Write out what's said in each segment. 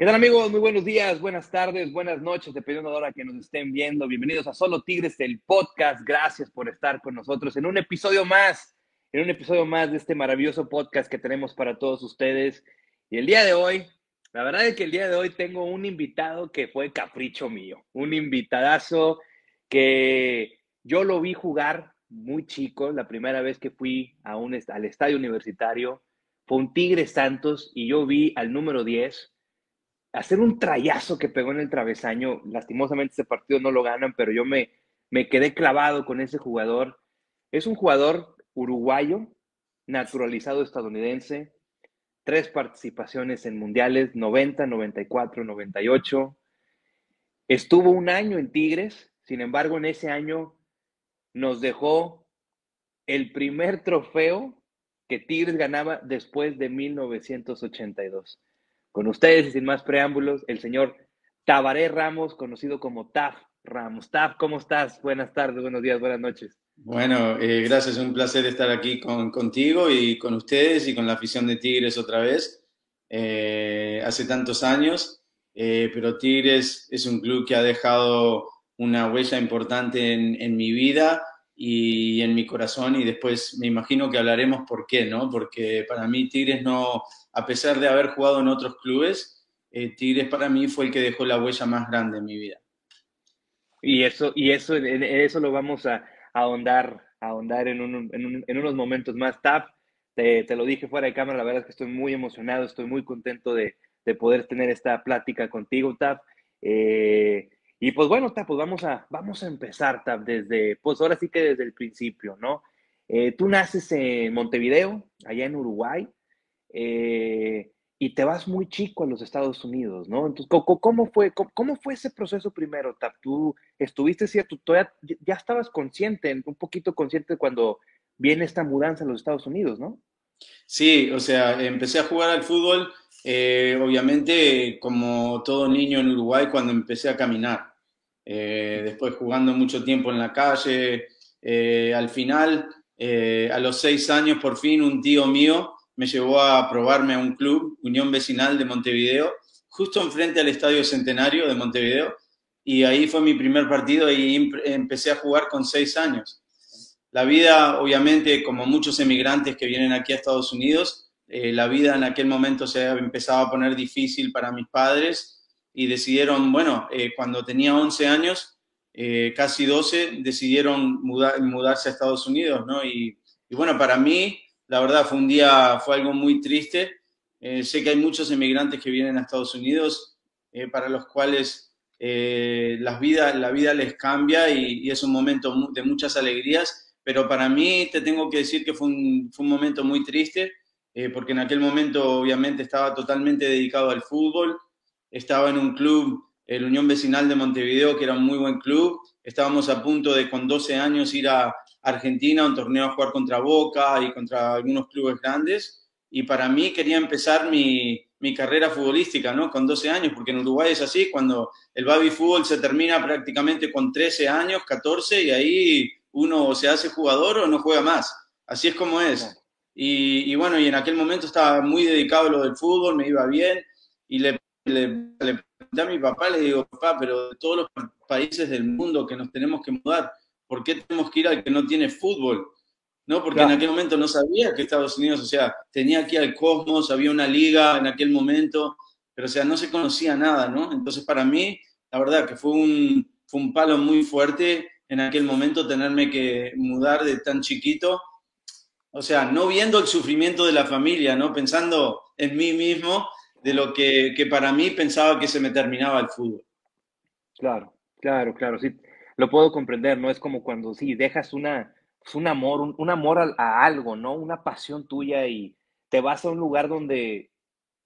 ¿Qué tal amigos? Muy buenos días, buenas tardes, buenas noches, dependiendo de la hora que nos estén viendo. Bienvenidos a Solo Tigres, el podcast. Gracias por estar con nosotros en un episodio más, en un episodio más de este maravilloso podcast que tenemos para todos ustedes. Y el día de hoy, la verdad es que el día de hoy tengo un invitado que fue capricho mío, un invitadazo que yo lo vi jugar muy chico, la primera vez que fui a un, al estadio universitario, fue un Tigre Santos y yo vi al número 10 hacer un trayazo que pegó en el travesaño. Lastimosamente ese partido no lo ganan, pero yo me, me quedé clavado con ese jugador. Es un jugador uruguayo, naturalizado estadounidense, tres participaciones en mundiales, 90, 94, 98. Estuvo un año en Tigres, sin embargo en ese año nos dejó el primer trofeo que Tigres ganaba después de 1982. Con ustedes y sin más preámbulos, el señor Tabaré Ramos, conocido como Taf Ramos. Taf, ¿cómo estás? Buenas tardes, buenos días, buenas noches. Bueno, eh, gracias, un placer estar aquí con, contigo y con ustedes y con la afición de Tigres otra vez. Eh, hace tantos años, eh, pero Tigres es un club que ha dejado una huella importante en, en mi vida y en mi corazón y después me imagino que hablaremos por qué, ¿no? Porque para mí Tigres no, a pesar de haber jugado en otros clubes, eh, Tigres para mí fue el que dejó la huella más grande en mi vida. Y eso, y eso, en eso lo vamos a, ahondar, ahondar en, unos momentos más. Tap, te, te, lo dije fuera de cámara, la verdad es que estoy muy emocionado, estoy muy contento de, de poder tener esta plática contigo, Tap. Eh, y pues bueno, Tap, pues vamos a, vamos a empezar, Tap, desde, pues ahora sí que desde el principio, ¿no? Eh, tú naces en Montevideo, allá en Uruguay. Eh, y te vas muy chico a los Estados Unidos, ¿no? Entonces, ¿cómo, fue, cómo, fue ese proceso primero, Tap? Tú estuviste, cierto, todavía, ya estabas consciente, un poquito consciente cuando viene esta mudanza a los Estados Unidos, ¿no? Sí, o sea, empecé a jugar al fútbol, eh, obviamente, como todo niño en Uruguay, cuando empecé a caminar. Eh, después jugando mucho tiempo en la calle. al final, a los seis años, por fin, un tío mío me llevó a probarme a un club, Unión Vecinal de Montevideo, justo enfrente al Estadio Centenario de Montevideo, y ahí fue mi primer partido y empecé a jugar con seis años. La vida, obviamente, como muchos emigrantes que vienen aquí a Estados Unidos, eh, la vida en aquel momento se empezaba a poner difícil para mis padres y decidieron, bueno, eh, cuando tenía 11 años, eh, casi 12, decidieron mudarse a Estados Unidos, ¿no? Y, y bueno, para mí la verdad fue un día, fue algo muy triste. Eh, sé que hay muchos emigrantes que vienen a Estados Unidos para los cuales las vidas, la vida les cambia y, es un momento de muchas alegrías, pero para mí te tengo que decir que fue un, fue un momento muy triste, porque en aquel momento obviamente estaba totalmente dedicado al fútbol, estaba en un club, el Unión Vecinal de Montevideo, que era un muy buen club, estábamos a punto de con 12 años ir a, Argentina, un torneo a jugar contra Boca y contra algunos clubes grandes. Y para mí quería empezar mi, mi carrera futbolística, ¿no? Con 12 años, porque en Uruguay es así, cuando el baby fútbol se termina prácticamente con 13 años, 14, y ahí uno se hace jugador o no juega más. Así es como es. Y, y bueno, y en aquel momento estaba muy dedicado a lo del fútbol, me iba bien, y le, le, le pregunté a mi papá, le digo, papá, pero de todos los países del mundo que nos tenemos que mudar, ¿por qué tenemos que ir al que no tiene fútbol? ¿No? Porque en aquel momento no sabía que Estados Unidos, o sea, tenía aquí al Cosmos, había una liga en aquel momento, pero o sea, no se conocía nada, ¿no? Entonces para mí, la verdad que fue un, fue un palo muy fuerte en aquel momento tenerme que mudar de tan chiquito, o sea, no viendo el sufrimiento de la familia, ¿no? Pensando en mí mismo de lo que, que para mí pensaba que se me terminaba el fútbol. Claro, claro, claro, sí lo puedo comprender, ¿no? Es como cuando sí, dejas una, pues, un amor, un, amor a, algo, ¿no? Una pasión tuya y te vas a un lugar donde,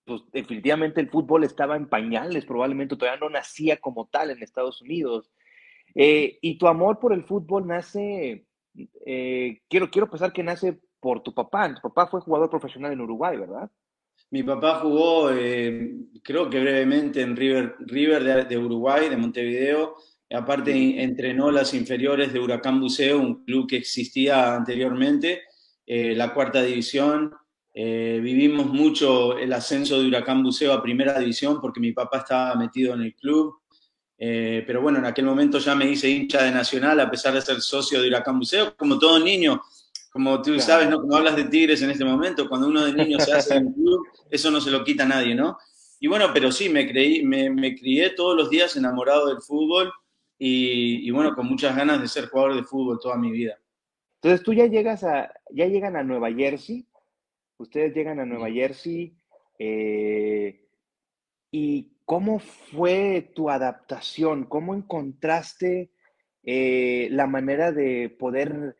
pues definitivamente el fútbol estaba en pañales, probablemente todavía no nacía como tal en Estados Unidos. Eh, y tu amor por el fútbol nace, eh, quiero, quiero pensar que nace por tu papá. Tu papá fue jugador profesional en Uruguay, ¿verdad? Mi papá jugó, eh, creo que brevemente en River, River de Uruguay, de Montevideo Aparte, entrenó las inferiores de Huracán Buceo, un club que existía anteriormente, eh, la cuarta división. Eh, vivimos mucho el ascenso de Huracán Buceo a primera división porque mi papá estaba metido en el club. Pero bueno, en aquel momento ya me hice hincha de Nacional a pesar de ser socio de Huracán Buceo, como todo niño. Como tú sabes, ¿no? Como hablas de Tigres en este momento, cuando uno de niño se hace en club, eso no se lo quita a nadie, ¿no? Y bueno, pero sí, me, creí, me, me crié todos los días enamorado del fútbol y, y, bueno, con muchas ganas de ser jugador de fútbol toda mi vida. Entonces tú ya llegas a, ya llegan a Nueva Jersey, ustedes llegan a Nueva Jersey, eh, y ¿cómo fue tu adaptación? ¿Cómo encontraste eh, la manera de poder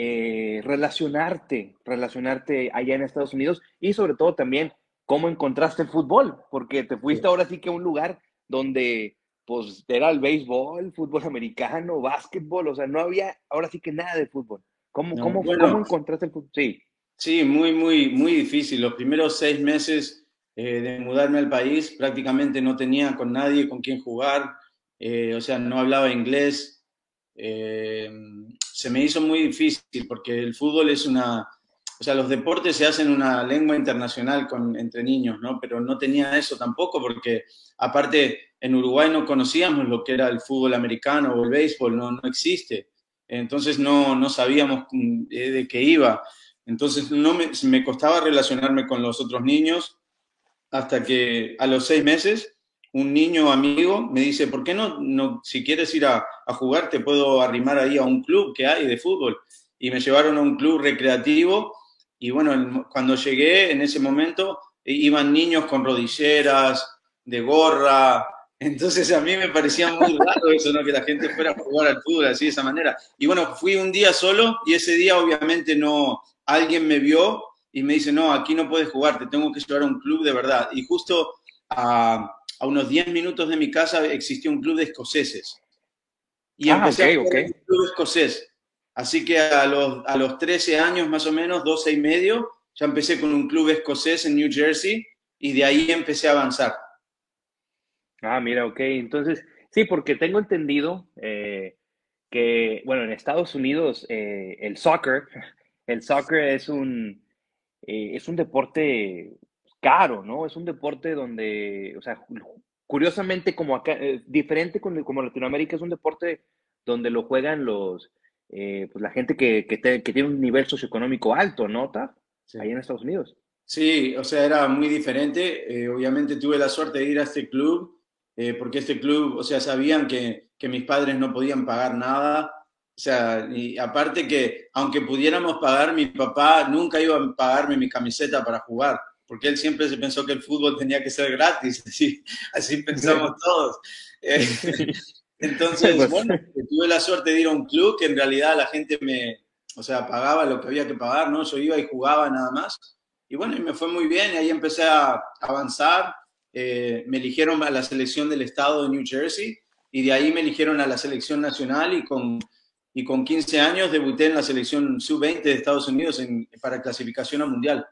eh, relacionarte, relacionarte allá en Estados Unidos y sobre todo también cómo encontraste el fútbol, porque te fuiste ahora sí que a un lugar donde pues era el béisbol, fútbol americano, básquetbol, o sea, no había ahora sí que nada de fútbol. ¿Cómo, cómo, ¿cómo encontraste el fútbol? Sí. Sí, muy, muy, muy difícil. Los primeros seis meses eh, de mudarme al país prácticamente no tenía con nadie con quien jugar, eh, o sea, no hablaba inglés. Eh, se me hizo muy difícil porque el fútbol es una, o sea, los deportes se hacen una lengua internacional con, entre niños, ¿no? Pero no tenía eso tampoco porque aparte en Uruguay no conocíamos lo que era el fútbol americano o el béisbol, no, no existe. Entonces no, no sabíamos mm, de qué iba. Entonces no me, me costaba relacionarme con los otros niños hasta que a los seis meses un niño amigo me dice, ¿por qué no, no si quieres ir a, jugar, te puedo arrimar ahí a un club que hay de fútbol? Y me llevaron a un club recreativo y bueno, cuando llegué en ese momento iban niños con rodilleras, de gorra, entonces a mí me parecía muy raro eso, ¿no? Que la gente fuera a jugar al fútbol así de esa manera. Y bueno, fui un día solo y ese día obviamente no, alguien me vio y me dice, no, aquí no puedes jugar, te tengo que llevar a un club de verdad. Y justo a, a unos 10 minutos de mi casa existía un club de escoceses. Y ah, empecé a jugar un club escocés. Así que a los, a los 13 años más o menos, 12 y medio, ya empecé con un club escocés en New Jersey y de ahí empecé a avanzar. Ah, mira, ok. Entonces, sí, porque tengo entendido eh, que, bueno, en Estados Unidos eh, el soccer, el soccer es un, eh, es un deporte caro, ¿no? Es un deporte donde, o sea, curiosamente como acá, eh, diferente con, como Latinoamérica, es un deporte donde lo juegan los, eh, pues la gente que, que, que, tiene un nivel socioeconómico alto, ¿no, Sí. Ahí en Estados Unidos. Sí, o sea, era muy diferente. obviamente tuve la suerte de ir a este club, porque este club, o sea, sabían que, que mis padres no podían pagar nada o sea, y aparte que aunque pudiéramos pagar, mi papá nunca iba a pagarme mi camiseta para jugar, porque él siempre se pensó que el fútbol tenía que ser gratis, así, así pensamos todos. Eh, entonces, pues bueno, tuve la suerte de ir a un club que en realidad la gente me, o sea, pagaba lo que había que pagar, ¿no? Yo iba y jugaba nada más. Y bueno, y me fue muy bien, y ahí empecé a avanzar. Eh, me eligieron a la selección del estado de New Jersey, y de ahí me eligieron a la selección nacional, y con y con 15 años debuté en la selección sub-20 de Estados Unidos en, para clasificación al mundial.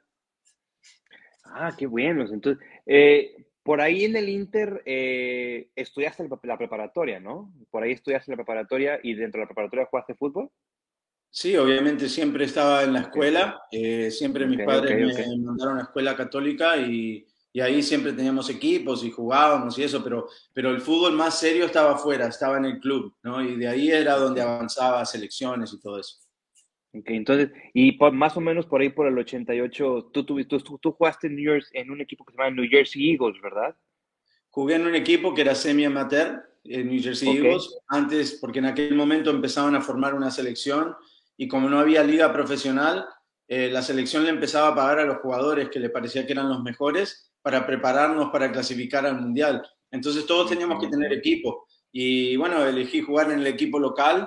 Ah, qué bueno. Entonces, eh, por ahí en el Inter eh, estudiaste la preparatoria, ¿no? Por ahí estudiaste la preparatoria y dentro de la preparatoria jugaste fútbol. Sí, obviamente siempre estaba en la escuela. Eh, siempre mis padres me mandaron a escuela católica y, y ahí siempre teníamos equipos y jugábamos y eso, pero, pero el fútbol más serio estaba afuera, estaba en el club, ¿no? Y de ahí era donde avanzaba selecciones y todo eso. Ok, entonces, y por, más o menos por ahí por el 88, tú, tú, tú, tú jugaste en, New York, en un equipo que se llama New Jersey Eagles, ¿verdad? Jugué en un equipo que era semi-amateur, en New Jersey okay. Eagles, antes, porque en aquel momento empezaban a formar una selección y como no había liga profesional, eh, la selección le empezaba a pagar a los jugadores que le parecía que eran los mejores para prepararnos para clasificar al Mundial. Entonces todos teníamos que tener equipo. Y bueno, elegí jugar en el equipo local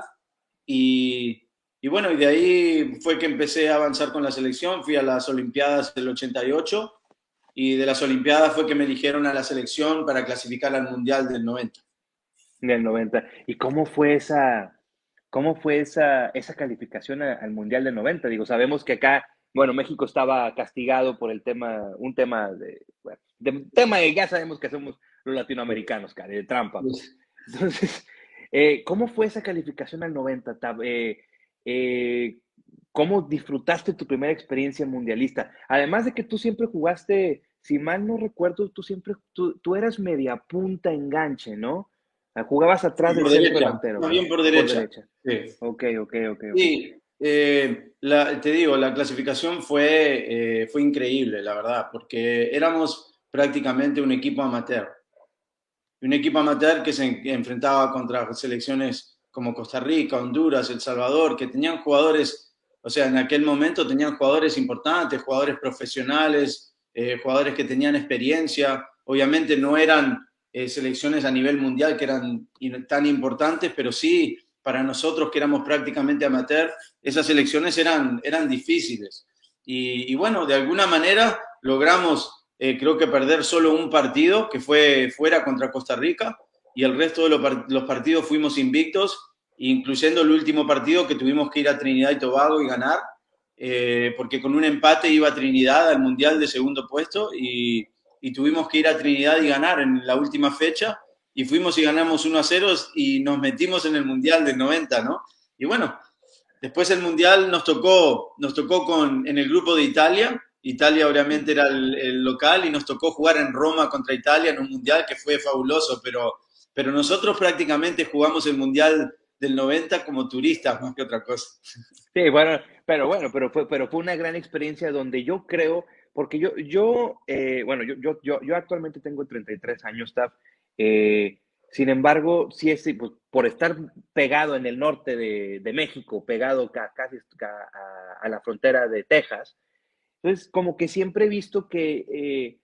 y, y bueno, y de ahí fue que empecé a avanzar con la selección. Fui a las Olimpiadas del 88 y de las Olimpiadas fue que me eligieron a la selección para clasificar al Mundial del 90. Del 90. ¿Y cómo fue esa, cómo fue esa, esa calificación al Mundial del 90? Digo, sabemos que acá bueno, México estaba castigado por el tema, un tema de, bueno, de tema de, ya sabemos que somos los latinoamericanos, cara, de trampa. Entonces, eh, ¿cómo fue esa calificación al 90? Eh, eh, ¿cómo disfrutaste tu primera experiencia mundialista? Además de que tú siempre jugaste, si mal no recuerdo, tú siempre, tú, tú eras media punta enganche, ¿no? Jugabas atrás del centro delantero. bien por derecha. Sí. Ok, ok, ok. Sí, eh, te digo, la clasificación fue, eh, fue increíble, la verdad, porque éramos prácticamente un equipo amateur. Un equipo amateur que se enfrentaba contra selecciones como Costa Rica, Honduras, El Salvador, que tenían jugadores, o sea, en aquel momento tenían jugadores importantes, jugadores profesionales, eh, jugadores que tenían experiencia. Obviamente no eran selecciones a nivel mundial que eran tan importantes, pero sí para nosotros que éramos prácticamente amateur, esas elecciones eran, eran difíciles. Y, bueno, de alguna manera logramos, eh, creo que perder solo un partido, que fue fuera contra Costa Rica, y el resto de los, partidos fuimos invictos, incluyendo el último partido que tuvimos que ir a Trinidad y Tobago y ganar, eh, porque con un empate iba Trinidad al Mundial de segundo puesto y, y tuvimos que ir a Trinidad y ganar en la última fecha y fuimos y ganamos 1 a 0 y nos metimos en el Mundial del 90, ¿no? Y bueno, después el Mundial nos tocó, nos tocó con, en el grupo de Italia, Italia obviamente era el, local y nos tocó jugar en Roma contra Italia en un Mundial que fue fabuloso, pero, pero nosotros prácticamente jugamos el Mundial del 90 como turistas más que otra cosa. Sí, bueno, pero bueno, pero fue, pero fue una gran experiencia donde yo creo, porque yo, yo eh, bueno, yo, yo, yo, yo actualmente tengo 33 años, Taf, eh, sin embargo, sí es pues, por estar pegado en el norte de, México, pegado casi a, la frontera de Texas, entonces como que siempre he visto que, eh,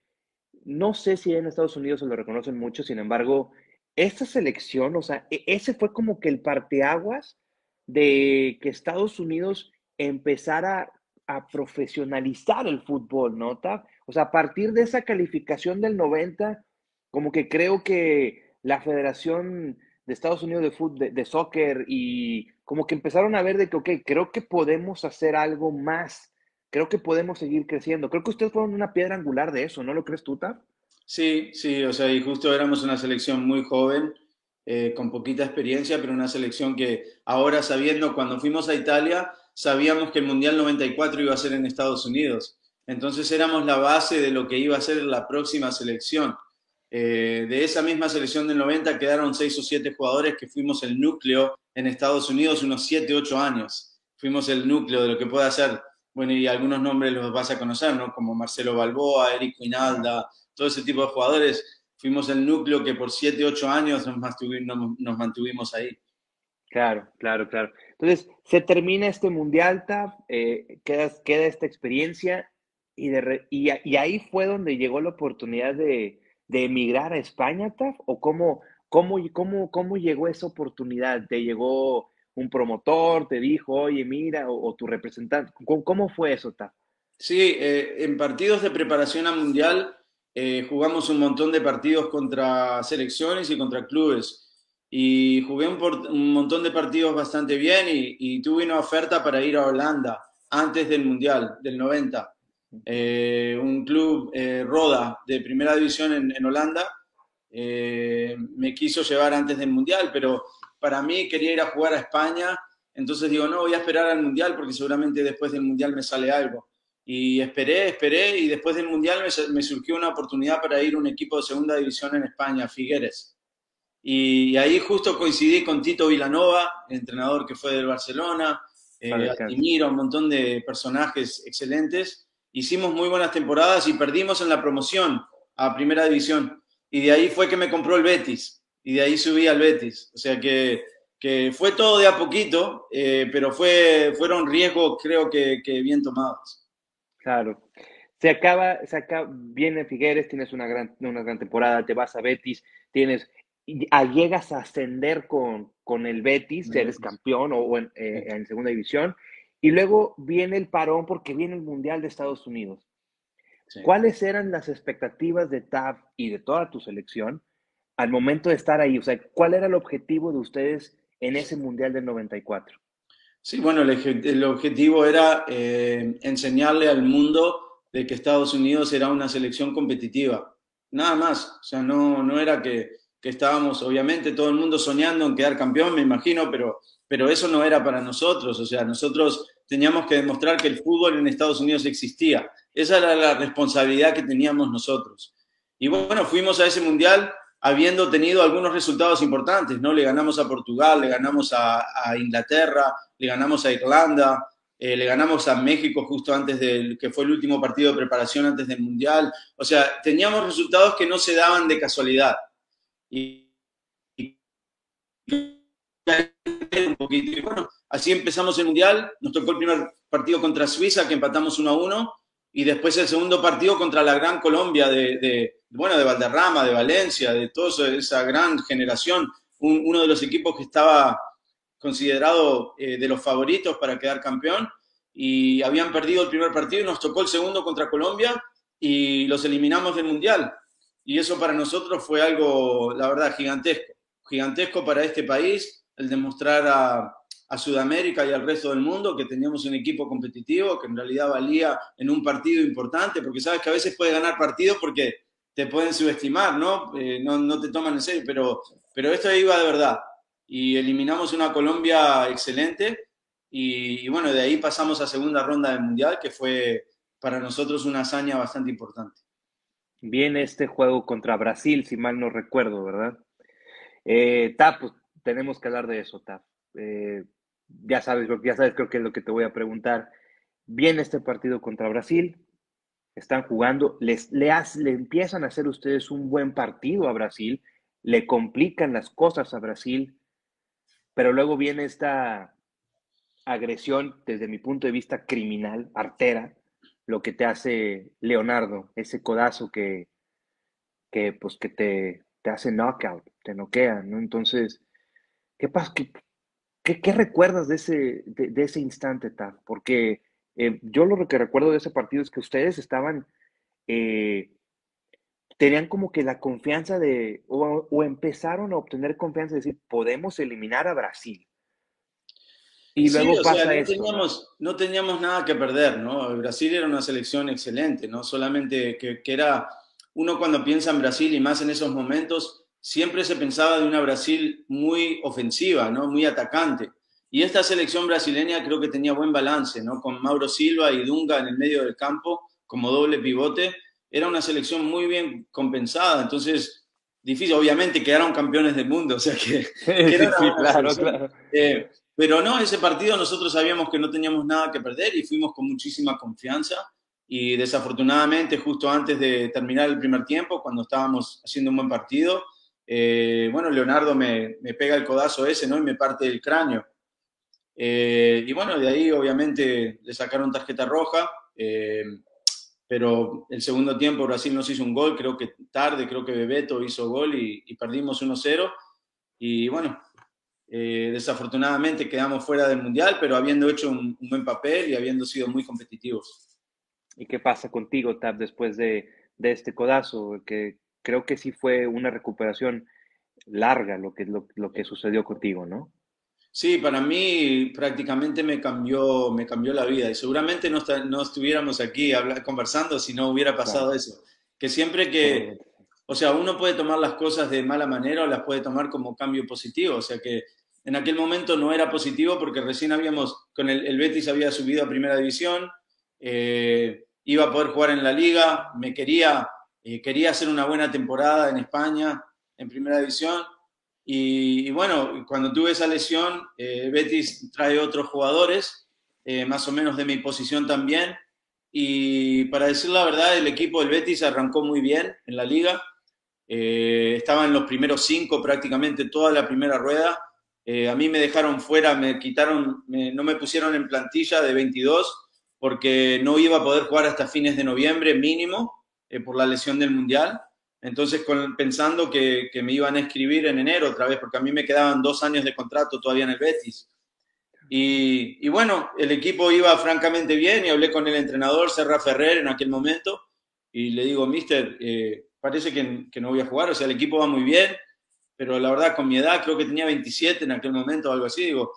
no sé si en Estados Unidos se lo reconocen mucho, sin embargo, esta selección, o sea, e, ese fue como que el parteaguas de que Estados Unidos empezara a profesionalizar el fútbol, ¿no? O sea, a partir de esa calificación del 90, como que creo que la Federación de Estados Unidos de, fútbol, de, soccer y como que empezaron a ver de que, ok, creo que podemos hacer algo más, creo que podemos seguir creciendo. Creo que ustedes fueron una piedra angular de eso, ¿no lo crees tú, Tab? Sí, sí, o sea, y justo éramos una selección muy joven, eh, con poquita experiencia, pero una selección que ahora sabiendo, cuando fuimos a Italia, sabíamos que el Mundial 94 iba a ser en Estados Unidos. Entonces éramos la base de lo que iba a ser la próxima selección. Eh, de esa misma selección del 90 quedaron seis o siete jugadores que fuimos el núcleo en Estados Unidos unos siete, ocho años. Fuimos el núcleo de lo que puede hacer, bueno, y algunos nombres los vas a conocer, ¿no? Como Marcelo Balboa, Eric Quinalda, todo ese tipo de jugadores. Fuimos el núcleo que por siete, ocho años nos mantuvimos, nos mantuvimos ahí. Claro, claro, claro. Entonces, se termina este Mundial, TAF, eh, queda, queda, esta experiencia y, de y ahí fue donde llegó la oportunidad de, de emigrar a España, Taf? ¿O cómo, cómo, cómo, cómo llegó esa oportunidad? ¿Te llegó un promotor, te dijo, oye, mira, o, tu representante? ¿Cómo, fue eso, Taf? Sí, eh, en partidos de preparación a Mundial eh, jugamos un montón de partidos contra selecciones y contra clubes. Y jugué un, un montón de partidos bastante bien y, tuve una oferta para ir a Holanda antes del Mundial, del 90. Eh, un club eh, Roda de primera división en, Holanda. Eh, me quiso llevar antes del Mundial, pero para mí quería ir a jugar a España. Entonces digo, no, voy a esperar al Mundial porque seguramente después del Mundial me sale algo. Y esperé, esperé y después del Mundial me, surgió una oportunidad para ir a un equipo de segunda división en España, Figueres. Y ahí justo coincidí con Tito Vilanova, entrenador que fue del Barcelona, eh, admiro un montón de personajes excelentes hicimos muy buenas temporadas y perdimos en la promoción a Primera División. Y de ahí fue que me compró el Betis. Y de ahí subí al Betis. O sea que, que fue todo de a poquito, eh, pero fue, fueron riesgos creo que, que, bien tomados. Claro. Se acaba, se acaba, viene Figueres, tienes una gran, una gran temporada, te vas a Betis, tienes, llegas a ascender con, con el Betis, eres campeón o, en, eh, en segunda división, y luego viene el parón porque viene el Mundial de Estados Unidos. ¿Cuáles eran las expectativas de TAF y de toda tu selección al momento de estar ahí? O sea, ¿cuál era el objetivo de ustedes en ese Mundial del 94? Sí, bueno, el, objetivo era eh, enseñarle al mundo de que Estados Unidos era una selección competitiva. Nada más. O sea, no, no era que, que estábamos, obviamente, todo el mundo soñando en quedar campeón, me imagino, pero pero eso no era para nosotros, o sea, nosotros teníamos que demostrar que el fútbol en Estados Unidos existía. Esa era la responsabilidad que teníamos nosotros. Y bueno, fuimos a ese mundial habiendo tenido algunos resultados importantes, ¿no? Le ganamos a Portugal, le ganamos a, Inglaterra, le ganamos a Irlanda, eh, le ganamos a México justo antes del, que fue el último partido de preparación antes del Mundial. O sea, teníamos resultados que no se daban de casualidad. Y, así empezamos el Mundial, nos tocó el primer partido contra Suiza, que empatamos 1 a 1, y después el segundo partido contra la gran Colombia de bueno, de Valderrama, de Valencia, de toda esa gran generación, uno de los equipos que estaba considerado eh, de los favoritos para quedar campeón y habían perdido el primer partido nos tocó el segundo contra Colombia y los eliminamos del Mundial. Y eso para nosotros fue algo, la verdad, gigantesco. Gigantesco para este país, el demostrar a, a Sudamérica y al resto del mundo que teníamos un equipo competitivo, que en realidad valía en un partido importante, porque sabes que a veces puede ganar partidos porque te pueden subestimar, ¿no? Eh, ¿no? ¿no? te toman en serio, pero, pero esto iba de verdad. Y eliminamos una Colombia excelente y, bueno, de ahí pasamos a segunda ronda del Mundial, que fue para nosotros una hazaña bastante importante. Viene este juego contra Brasil, si mal no recuerdo, ¿verdad? Eh, Tap, pues, tenemos que hablar de eso, Tap. Eh, ya sabes, ya sabes, creo que es lo que te voy a preguntar. Viene este partido contra Brasil, están jugando, les, le, le empiezan a hacer ustedes un buen partido a Brasil, le complican las cosas a Brasil, pero luego viene esta agresión desde mi punto de vista criminal, artera, lo que te hace Leonardo, ese codazo que, que pues que te, te hace knockout, te noquea, ¿no? Entonces, ¿qué pasa? ¿Qué, qué, recuerdas de ese, de, ese instante, Tav? Porque eh, yo lo que recuerdo de ese partido es que ustedes estaban, eh, tenían como que la confianza de, o, empezaron a obtener confianza de decir, podemos eliminar a Brasil. Y luego pasa no, Teníamos, ¿no? teníamos nada que perder, ¿no? Brasil era una selección excelente, ¿no? Solamente que, que era, uno cuando piensa en Brasil y más en esos momentos, siempre se pensaba de una Brasil muy ofensiva, ¿no? Muy atacante. Y esta selección brasileña creo que tenía buen balance, ¿no? Con Mauro Silva y Dunga en el medio del campo como doble pivote. Era una selección muy bien compensada, entonces difícil. Obviamente quedaron campeones del mundo, o sea que... claro, claro. Eh, pero no, ese partido nosotros sabíamos que no teníamos nada que perder y fuimos con muchísima confianza. Y desafortunadamente, justo antes de terminar el primer tiempo, cuando estábamos haciendo un buen partido, eh, bueno, Leonardo me, me, pega el codazo ese, ¿no? Y me parte el cráneo. Eh, y bueno, de ahí obviamente le sacaron tarjeta roja, eh, pero el segundo tiempo Brasil nos hizo un gol, creo que tarde, creo que Bebeto hizo gol y, perdimos 1-0. Y bueno, eh, desafortunadamente quedamos fuera del Mundial, pero habiendo hecho un, buen papel y habiendo sido muy competitivos. ¿Y qué pasa contigo, Tab, después de, de este codazo? Que creo que sí fue una recuperación larga lo que, lo, lo que sucedió contigo, ¿no? Sí, para mí prácticamente me cambió, me cambió la vida y seguramente no, no estuviéramos aquí conversando si no hubiera pasado eso. Que siempre que, o sea, uno puede tomar las cosas de mala manera o las puede tomar como cambio positivo. O sea que en aquel momento no era positivo porque recién habíamos, con el, el Betis había subido a primera división, eh, iba a poder jugar en la liga, me quería, eh, quería hacer una buena temporada en España, en primera división y, bueno, cuando tuve esa lesión, eh, Betis trae otros jugadores, eh, más o menos de mi posición también. Y para decir la verdad, el equipo del Betis arrancó muy bien en la liga. Eh, estaba en los primeros cinco prácticamente toda la primera rueda. a mí me dejaron fuera, me quitaron, no me pusieron en plantilla de 22 porque no iba a poder jugar hasta fines de noviembre mínimo por la lesión del Mundial. Entonces, pensando que, me iban a escribir en enero otra vez, porque a mí me quedaban dos años de contrato todavía en el Betis. Y, bueno, el equipo iba francamente bien y hablé con el entrenador, Serra Ferrer, en aquel momento, y le digo, mister, eh, parece que, no voy a jugar, o sea, el equipo va muy bien, pero la verdad, con mi edad, creo que tenía 27 en aquel momento o algo así, digo,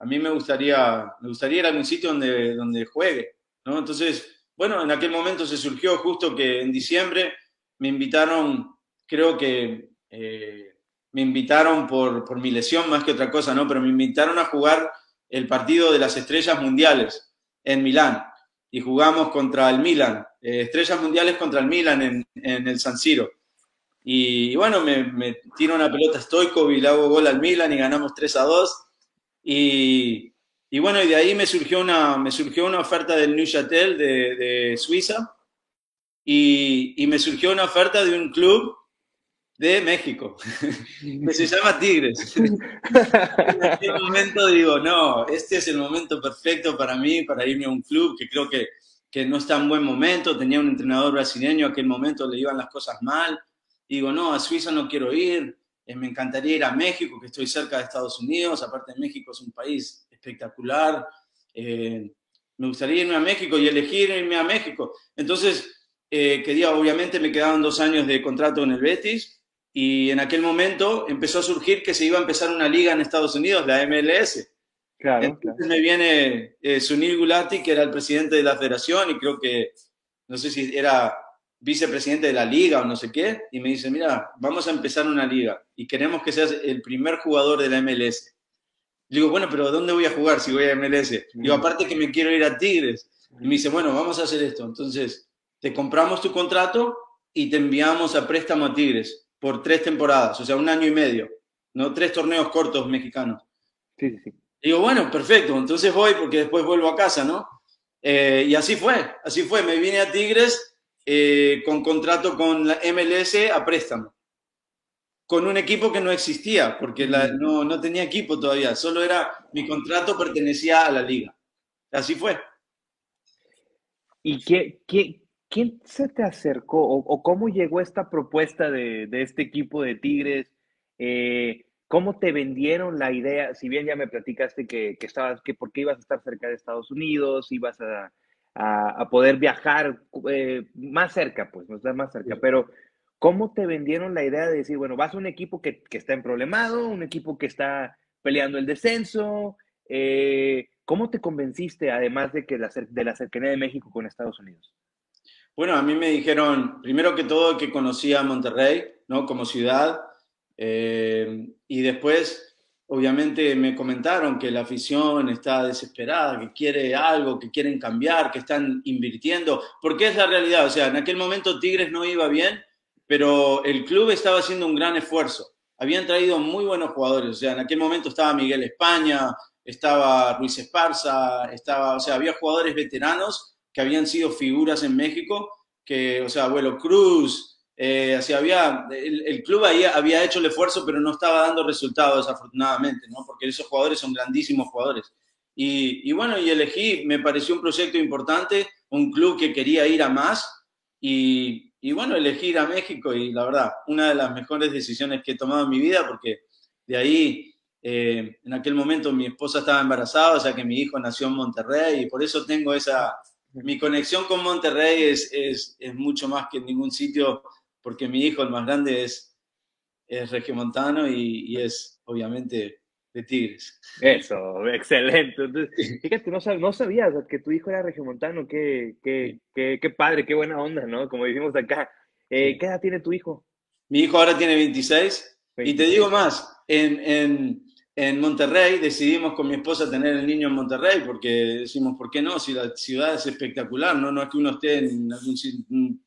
a mí me gustaría, me gustaría ir a algún sitio donde, donde juegue, ¿no? Entonces, bueno, en aquel momento se surgió justo que en diciembre me invitaron, creo que eh, me invitaron por, por, mi lesión más que otra cosa, ¿no? Pero me invitaron a jugar el partido de las estrellas mundiales en Milán y jugamos contra el Milan, eh, estrellas mundiales contra el Milan en, en el San Siro. Y, bueno, me, me, tiro una pelota estoico y le hago gol al Milan y ganamos 3 a 2. Y, y bueno, y de ahí me surgió una, me surgió una oferta del Neuchâtel de, de Suiza y, y, me surgió una oferta de un club de México, que se llama Tigres. en aquel momento digo, no, este es el momento perfecto para mí, para irme a un club que creo que, que no está en buen momento. Tenía un entrenador brasileño, a aquel momento le iban las cosas mal. Digo, no, a Suiza no quiero ir, eh, me encantaría ir a México, que estoy cerca de Estados Unidos, aparte México es un país espectacular. Eh, me gustaría irme a México y elegir irme a México. Entonces, eh, quería, obviamente me quedaban dos años de contrato en el Betis y en aquel momento empezó a surgir que se iba a empezar una liga en Estados Unidos, la MLS. Claro, Entonces claro. me viene eh, Sunil Gulati, que era el presidente de la federación y creo que, no sé si era vicepresidente de la liga o no sé qué, y me dice, mira, vamos a empezar una liga y queremos que seas el primer jugador de la MLS. Le digo, bueno, pero ¿dónde voy a jugar si voy a MLS? Digo, aparte que me quiero ir a Tigres. Y me dice, bueno, vamos a hacer esto. Entonces, te compramos tu contrato y te enviamos a préstamo a Tigres por tres temporadas, o sea, un año y medio, ¿no? Tres torneos cortos mexicanos. Sí, sí, sí. Digo, bueno, perfecto, entonces voy porque después vuelvo a casa, ¿no? Eh, y así fue, así fue. Me vine a Tigres eh, con contrato con la MLS a préstamo, con un equipo que no existía, porque la, no, no tenía equipo todavía, solo era, mi contrato pertenecía a la liga. Así fue. ¿Y qué, qué, ¿quién se te acercó o, cómo llegó esta propuesta de, este equipo de Tigres? Eh, ¿Cómo te vendieron la idea? Si bien ya me platicaste que, estabas, que porque ibas a estar cerca de Estados Unidos, ibas a, poder viajar eh, más cerca, pues, no estar más cerca, pero ¿cómo te vendieron la idea de decir, bueno, vas a un equipo que, está en problemado, un equipo que está peleando el descenso? Eh, ¿Cómo te convenciste, además de que de la cercanía de México con Estados Unidos? Bueno, a mí me dijeron, primero que todo, que conocía Monterrey, ¿no? Como ciudad. Eh, y después, obviamente, me comentaron que la afición está desesperada, que quiere algo, que quieren cambiar, que están invirtiendo. Porque es la realidad. O sea, en aquel momento Tigres no iba bien, pero el club estaba haciendo un gran esfuerzo. Habían traído muy buenos jugadores. O sea, en aquel momento estaba Miguel España, estaba Ruiz Esparza, estaba, o sea, había jugadores veteranos que habían sido figuras en México, que, o sea, Abuelo Cruz, eh, había, el, club ahí había hecho el esfuerzo, pero no estaba dando resultados, desafortunadamente, ¿no? Porque esos jugadores son grandísimos jugadores. Y, bueno, y elegí, me pareció un proyecto importante, un club que quería ir a más, y, y bueno, elegí ir a México, y la verdad, una de las mejores decisiones que he tomado en mi vida, porque de ahí, eh, en aquel momento mi esposa estaba embarazada, o sea que mi hijo nació en Monterrey, y por eso tengo esa, mi conexión con Monterrey es, es, es, mucho más que en ningún sitio, porque mi hijo, el más grande, es, es regiomontano y, y es obviamente de Tigres. Eso, excelente. Entonces, fíjate, no, sab, no sabías que tu hijo era regiomontano, qué, qué, qué, qué, padre, qué buena onda, ¿no? Como decimos acá. Eh, ¿Qué edad tiene tu hijo? Mi hijo ahora tiene 26, 26. y te digo más, en, en en Monterrey decidimos con mi esposa tener el niño en Monterrey porque decimos, ¿por qué no? Si la ciudad es espectacular, no, no es que uno esté en algún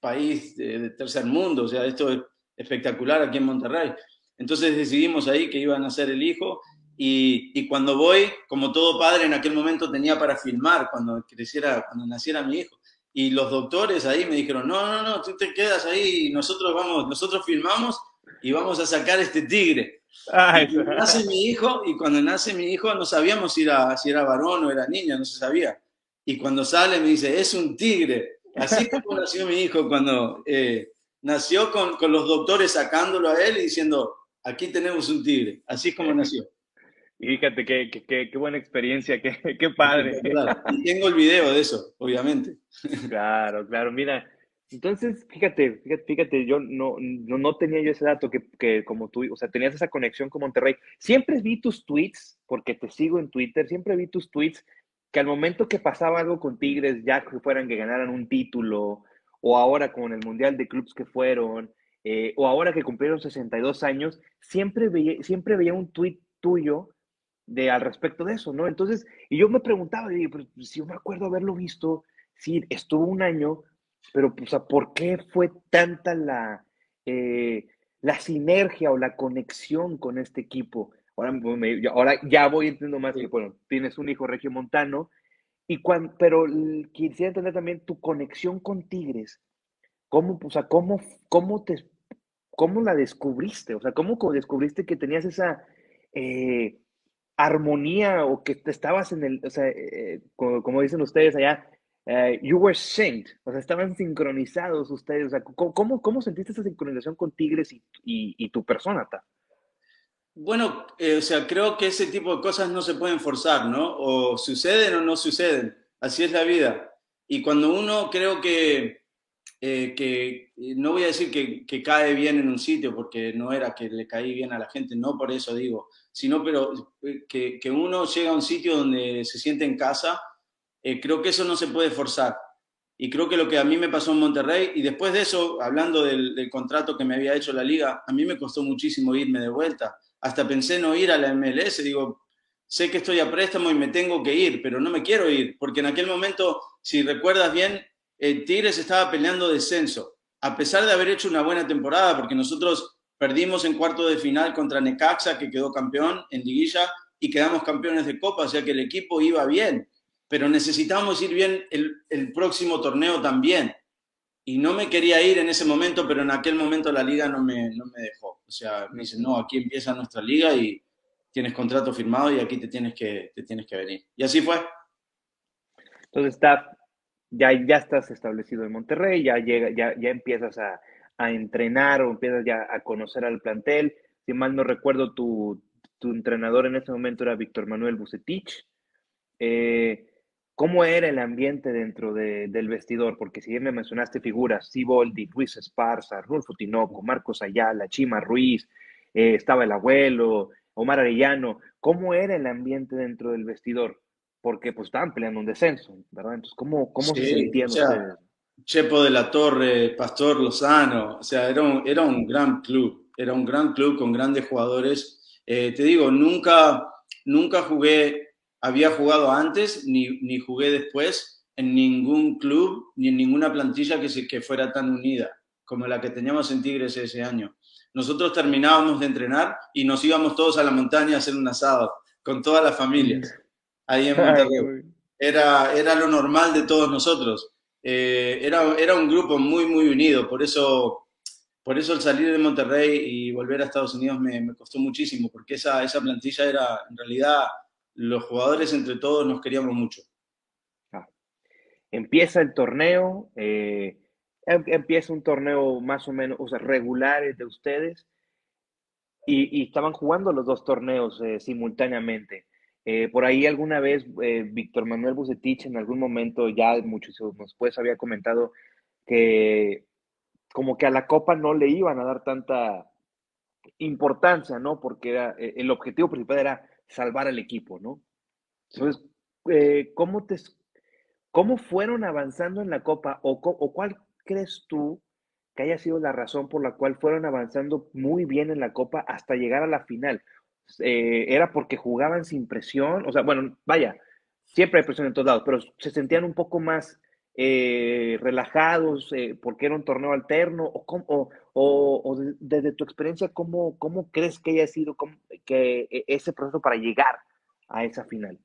país de, tercer mundo, o sea, esto es espectacular aquí en Monterrey. Entonces decidimos ahí que iban a ser el hijo y, y, cuando voy, como todo padre en aquel momento tenía para filmar cuando creciera, cuando naciera mi hijo. Y los doctores ahí me dijeron, no, no, no, tú te quedas ahí, nosotros vamos, nosotros filmamos y vamos a sacar este tigre. Nace mi hijo y cuando nace mi hijo no sabíamos si era, si era varón o era niña, no se sabía. Y cuando sale me dice, es un tigre. Así como nació mi hijo cuando eh, nació con, con, los doctores sacándolo a él y diciendo, aquí tenemos un tigre. Así es como nació. Y fíjate qué, qué, qué buena experiencia, qué, qué padre. Y tengo el video de eso, obviamente. Claro, claro. Mira, entonces, fíjate, fíjate, fíjate yo no, no, no, tenía yo ese dato que, que, como tú, o sea, tenías esa conexión con Monterrey. Siempre vi tus tweets, porque te sigo en Twitter, siempre vi tus tweets que al momento que pasaba algo con Tigres, ya que fueran que ganaran un título, o ahora con el Mundial de Clubs que fueron, eh, o ahora que cumplieron 62 años, siempre veía, siempre veía un tweet tuyo de, al respecto de eso, ¿no? Entonces, y yo me preguntaba, si yo me acuerdo haberlo visto, sí, estuvo un año, pero, pues, ¿por qué fue tanta la, eh, la sinergia o la conexión con este equipo? Ahora, ahora ya voy entendiendo más que, bueno, tienes un hijo regiomontano, y cuando, pero quisiera entender también tu conexión con Tigres. ¿Cómo, o sea, cómo, cómo, te, cómo la descubriste? O sea, ¿cómo descubriste que tenías esa eh, armonía o que te estabas en el, o sea, eh, como, dicen ustedes allá, eh, you were synced, o sea, estaban sincronizados ustedes. O sea, ¿cómo, cómo, sentiste esa sincronización con Tigres y, y, tu persona, Ta? Bueno, o sea, creo que ese tipo de cosas no se pueden forzar, ¿no? O suceden o no suceden. Así es la vida. Y cuando uno creo que eh, que eh, no voy a decir que, que, cae bien en un sitio, porque no era que le caí bien a la gente, no por eso digo, sino pero eh, que, que uno llega a un sitio donde se siente en casa, creo que eso no se puede forzar. Y creo que lo que a mí me pasó en Monterrey, y después de eso, hablando del, del contrato que me había hecho la liga, a mí me costó muchísimo irme de vuelta. Hasta pensé no ir a la MLS, digo, sé que estoy a préstamo y me tengo que ir, pero no me quiero ir, porque en aquel momento, si recuerdas bien, el Tigres estaba peleando descenso, a pesar de haber hecho una buena temporada, porque nosotros perdimos en cuarto de final contra Necaxa, que quedó campeón en liguilla, y quedamos campeones de Copa, o sea que el equipo iba bien, pero necesitábamos ir bien el, próximo torneo también. Y no me quería ir en ese momento, pero en aquel momento la liga no me, no me dejó. O sea, me dice, no, aquí empieza nuestra liga y tienes contrato firmado y aquí te tienes que, te tienes que venir. Y así fue. Entonces está ya, ya estás establecido en Monterrey, ya, llega, ya, ya empiezas a, a, entrenar o empiezas ya a conocer al plantel. Si mal no recuerdo, tu, tu entrenador en ese momento era Víctor Manuel Bucetich. Eh, ¿Cómo era el ambiente dentro de, del vestidor? Porque si bien me mencionaste figuras, Siboldi, Luis Esparza, Rulfo Tinoco, Marcos Ayala, Chima Ruiz, eh, estaba el abuelo, Omar Arellano, ¿cómo era el ambiente dentro del vestidor? porque pues estaban peleando un descenso, ¿verdad? Entonces, ¿cómo, cómo se sentían Chepo de la Torre, Pastor Lozano, o sea, era un, era un gran club, era un gran club con grandes jugadores. Eh, te digo, nunca, nunca jugué, había jugado antes ni, ni jugué después en ningún club ni en ninguna plantilla que, se, que fuera tan unida como la que teníamos en Tigres ese año. Nosotros terminábamos de entrenar y nos íbamos todos a la montaña a hacer un asado con todas las familias ahí en Monterrey. Era, era lo normal de todos nosotros. Eh, era, era un grupo muy, muy unido, por eso, por eso el salir de Monterrey y volver a Estados Unidos me, me costó muchísimo, porque esa, esa plantilla era, en realidad, los jugadores entre todos nos queríamos mucho. Empieza el torneo, eh, em, empieza un torneo más o menos, o sea, regulares de ustedes, y, estaban jugando los dos torneos eh, simultáneamente. Eh, por ahí alguna vez Víctor Manuel Bucetich en algún momento, ya muchos después, había comentado que como que a la Copa no le iban a dar tanta importancia, ¿no? Porque el objetivo principal era salvar al equipo, ¿no? Entonces, ¿cómo, te, ¿cómo fueron avanzando en la Copa o, o cuál crees tú que haya sido la razón por la cual fueron avanzando muy bien en la Copa hasta llegar a la final? Eh, era porque jugaban sin presión, o sea, bueno, vaya, siempre hay presión en todos lados, pero se sentían un poco más eh, relajados eh, porque era un torneo alterno, o, o, desde tu experiencia, ¿cómo, ¿cómo, crees que haya sido que e, ese proceso para llegar a esa final?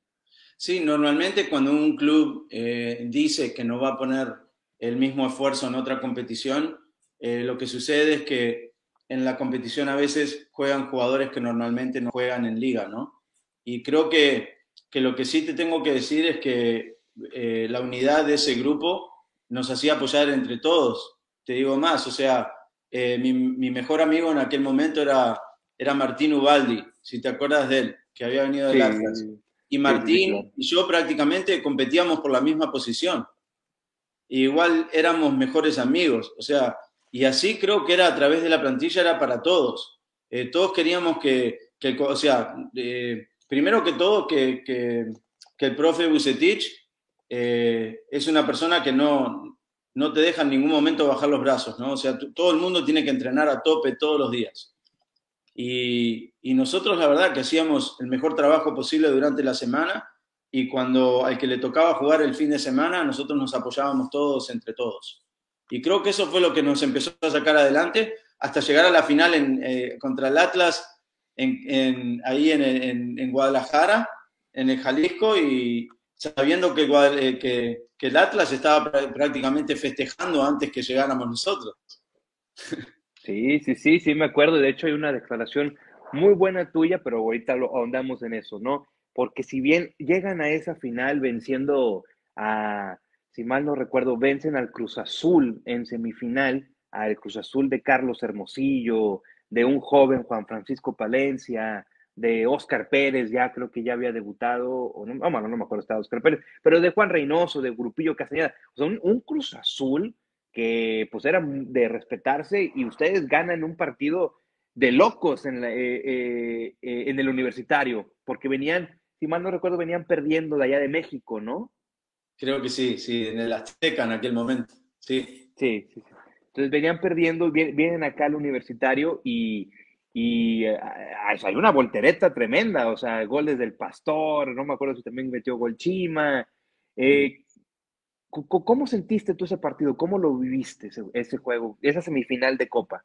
Sí, normalmente cuando un club dice que no va a poner el mismo esfuerzo en otra competición, lo que sucede es que en la competición a veces juegan jugadores que normalmente no juegan en liga, ¿no? Y creo que, que lo que sí te tengo que decir es que eh, la unidad de ese grupo nos hacía apoyar entre todos. Te digo más, o sea, eh, mi, mi, mejor amigo en aquel momento era, era Martín Ubaldi, si te acuerdas de él, que había venido del Atlas. Y Martín y yo prácticamente competíamos por la misma posición. igual éramos mejores amigos, o sea, y así creo que era a través de la plantilla, era para todos. Eh, todos queríamos que, que o sea, eh, primero que todo, que, que, que el profe Bucetich eh, es una persona que no, no te deja en ningún momento bajar los brazos, ¿no? O sea, todo el mundo tiene que entrenar a tope todos los días. Y, nosotros la verdad que hacíamos el mejor trabajo posible durante la semana y cuando al que le tocaba jugar el fin de semana, nosotros nos apoyábamos todos entre todos. Y creo que eso fue lo que nos empezó a sacar adelante hasta llegar a la final en, eh, contra el Atlas en, en, ahí en, en, Guadalajara, en el Jalisco, y sabiendo que, eh, que, que el Atlas estaba prácticamente festejando antes que llegáramos nosotros. Sí, sí, sí, sí, me acuerdo. De hecho, hay una declaración muy buena tuya, pero ahorita lo ahondamos en eso, ¿no? Porque si bien llegan a esa final venciendo a, si mal no recuerdo, vencen al Cruz Azul en semifinal, al Cruz Azul de Carlos Hermosillo, de un joven Juan Francisco Palencia, de Oscar Pérez, ya creo que ya había debutado, o no, no, no me acuerdo, estaba Oscar Pérez, pero de Juan Reynoso, de Grupillo Castañeda, o sea, un, un Cruz Azul que pues era de respetarse y ustedes ganan un partido de locos en, la, eh, eh, eh, en el universitario, porque venían, si mal no recuerdo, venían perdiendo de allá de México, ¿no? Creo que sí, sí, en el Azteca en aquel momento, sí. Sí, sí, sí. Entonces venían perdiendo, vienen acá al universitario y, y hay una voltereta tremenda, o sea, goles del Pastor, no me acuerdo si también metió gol Chima. Eh, ¿Cómo sentiste tú ese partido? ¿Cómo lo viviste ese, ese juego, esa semifinal de Copa?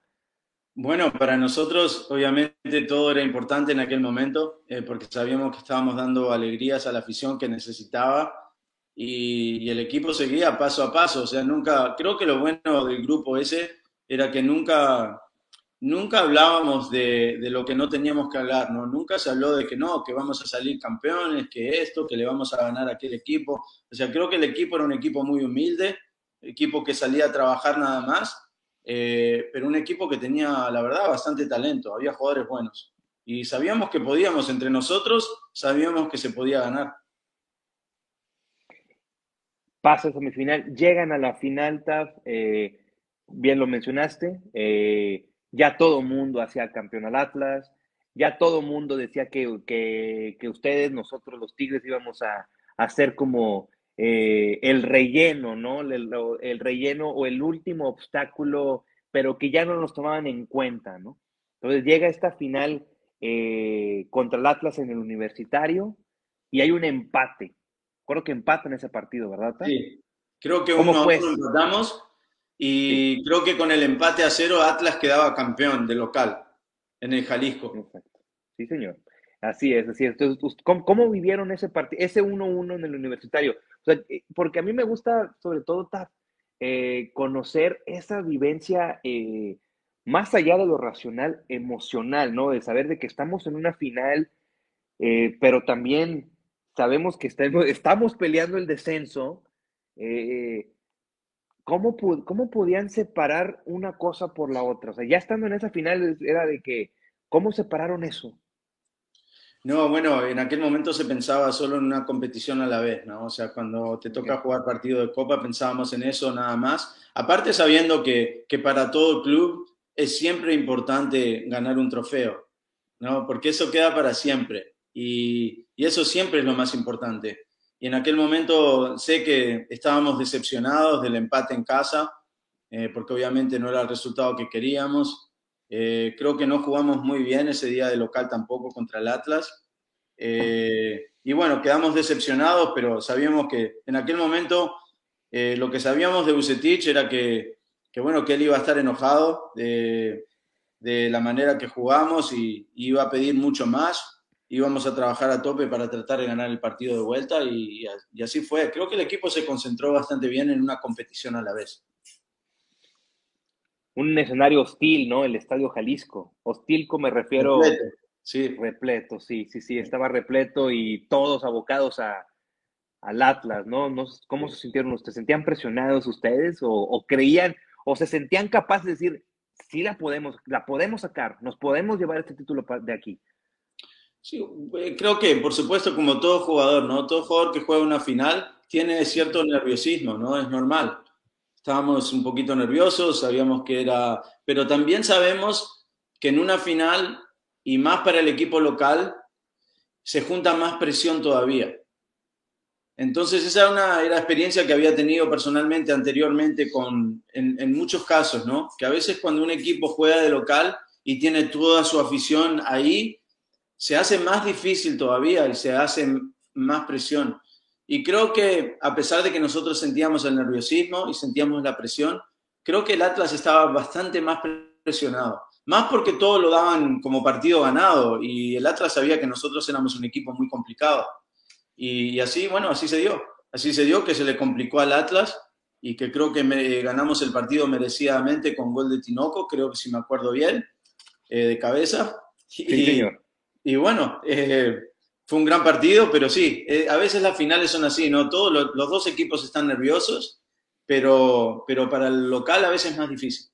Bueno, para nosotros obviamente todo era importante en aquel momento eh, porque sabíamos que estábamos dando alegrías a la afición que necesitaba y, y, el equipo seguía paso a paso. O sea, nunca, creo que lo bueno del grupo ese era que nunca nunca hablábamos de, de, lo que no teníamos que hablar, ¿no? Nunca se habló de que no, que vamos a salir campeones, que esto, que le vamos a ganar a aquel equipo. O sea, creo que el equipo era un equipo muy humilde, equipo que salía a trabajar nada más, eh, pero un equipo que tenía, la verdad, bastante talento, había jugadores buenos. Y sabíamos que podíamos, entre nosotros, sabíamos que se podía ganar. Pasa semifinal, llegan a la final, Taf, eh, bien lo mencionaste, eh, ya todo mundo hacía campeón al Atlas, ya todo mundo decía que, que, que, ustedes, nosotros los Tigres, íbamos a, hacer como eh, el relleno, ¿no? El, el, relleno o el último obstáculo, pero que ya no nos tomaban en cuenta, ¿no? Entonces llega esta final eh, contra el Atlas en el universitario y hay un empate. Creo que empatan ese partido, ¿verdad? Sí, creo que uno a uno empatamos y sí. creo que con el empate a cero Atlas quedaba campeón de local en el Jalisco. Exacto. Sí, señor. Así es, así es. Entonces, ¿cómo, cómo vivieron ese partido, ese 1-1 en el universitario? O sea, eh, porque a mí me gusta, sobre todo, eh, conocer esa vivencia eh, más allá de lo racional, emocional, ¿no? De saber de que estamos en una final, eh, pero también sabemos que estamos, estamos peleando el descenso. Eh, ¿cómo, ¿cómo, podían separar una cosa por la otra? O sea, ya estando en esa final era de que, ¿cómo separaron eso? No, bueno, en aquel momento se pensaba solo en una competición a la vez, ¿no? O sea, cuando te toca jugar partido de copa pensábamos en eso nada más. Aparte sabiendo que, que para todo club es siempre importante ganar un trofeo, ¿no? Porque eso queda para siempre y, y eso siempre es lo más importante. Y en aquel momento sé que estábamos decepcionados del empate en casa, eh, porque obviamente no era el resultado que queríamos. Eh, creo que no jugamos muy bien ese día de local tampoco contra el Atlas. Eh, y bueno, quedamos decepcionados, pero sabíamos que en aquel momento lo que sabíamos de Bucetich era que, que, bueno, que él iba a estar enojado de, de la manera que jugamos y, y iba a pedir mucho más íbamos a trabajar a tope para tratar de ganar el partido de vuelta y, y, así fue. Creo que el equipo se concentró bastante bien en una competición a la vez. Un escenario hostil, ¿no? El Estadio Jalisco. Hostil, como me refiero. Repleto, sí. Repleto, sí, sí, sí. Estaba repleto y todos abocados a, al Atlas, ¿no? ¿no? ¿Cómo se sintieron ustedes? ¿Se sentían presionados ustedes o, o creían o se sentían capaces de decir, sí la podemos, la podemos sacar, nos podemos llevar este título de aquí? Sí, creo que, por supuesto, como todo jugador, ¿no? Todo jugador que juega una final tiene cierto nerviosismo, ¿no? Es normal. Estábamos un poquito nerviosos, sabíamos que era... Pero también sabemos que en una final, y más para el equipo local, se junta más presión todavía. Entonces, esa era una era experiencia que había tenido personalmente anteriormente con, en muchos casos, ¿no? Que a veces cuando un equipo juega de local y tiene toda su afición ahí, se hace más difícil todavía y se hace más presión. Y creo que a pesar de que nosotros sentíamos el nerviosismo y sentíamos la presión, creo que el Atlas estaba bastante más presionado. Más porque todo lo daban como partido ganado y el Atlas sabía que nosotros éramos un equipo muy complicado. Y, así, bueno, así se dio. Así se dio que se le complicó al Atlas y que creo que ganamos el partido merecidamente con gol de Tinoco, creo que si me acuerdo bien, eh, de cabeza. y, y, bueno, eh, fue un gran partido, pero sí, eh, a veces las finales son así, ¿no? Todos los, dos equipos están nerviosos, pero, pero para el local a veces es más difícil.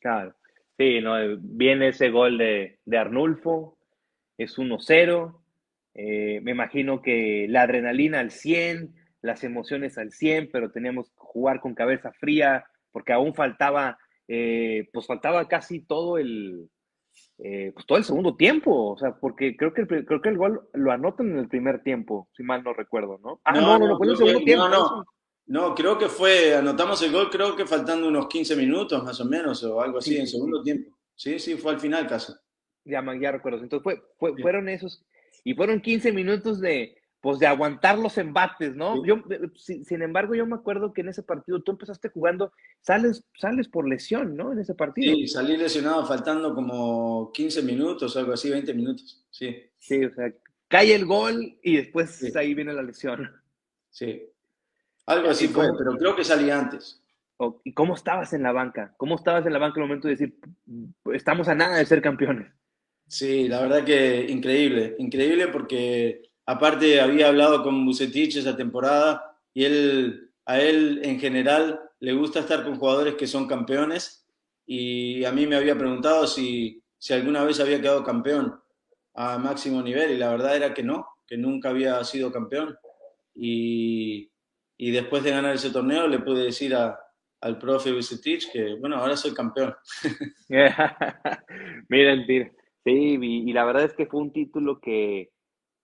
Claro, sí, ¿no? Viene ese gol de, de Arnulfo, es 1-0, eh, me imagino que la adrenalina al 100, las emociones al 100, pero teníamos que jugar con cabeza fría, porque aún faltaba, eh, pues faltaba casi todo el, eh, pues todo el segundo tiempo, o sea, porque creo que, el, creo que el gol lo anotan en el primer tiempo, si mal no recuerdo, ¿no? Ah, no, no, no, fue en el segundo tiempo. No, no, creo que fue, anotamos el gol, creo que faltando unos 15 minutos más o menos, o algo así, en segundo tiempo. Sí, sí, fue al final casi. Ya, ya recuerdo. Entonces fue, fue fueron esos, y fueron 15 minutos de, pues de aguantar los embates, ¿no? Yo, sin, embargo, yo me acuerdo que en ese partido tú empezaste jugando, sales, sales por lesión, ¿no? En ese partido. Sí, salí lesionado faltando como 15 minutos, algo así, 20 minutos, sí. Sí, o sea, cae el gol y después ahí viene la lesión. Sí, algo así fue, pero creo que salí antes. ¿Y cómo estabas en la banca? ¿Cómo estabas en la banca en el momento de decir, estamos a nada de ser campeones? Sí, la verdad que increíble, increíble porque Aparte, había hablado con Bucetich esa temporada y él, a él en general le gusta estar con jugadores que son campeones y a mí me había preguntado si, si alguna vez había quedado campeón a máximo nivel y la verdad era que no, que nunca había sido campeón. Y, y después de ganar ese torneo le pude decir a, al profe Bucetich que, bueno, ahora soy campeón. Miren, sí, y la verdad es que fue un título que,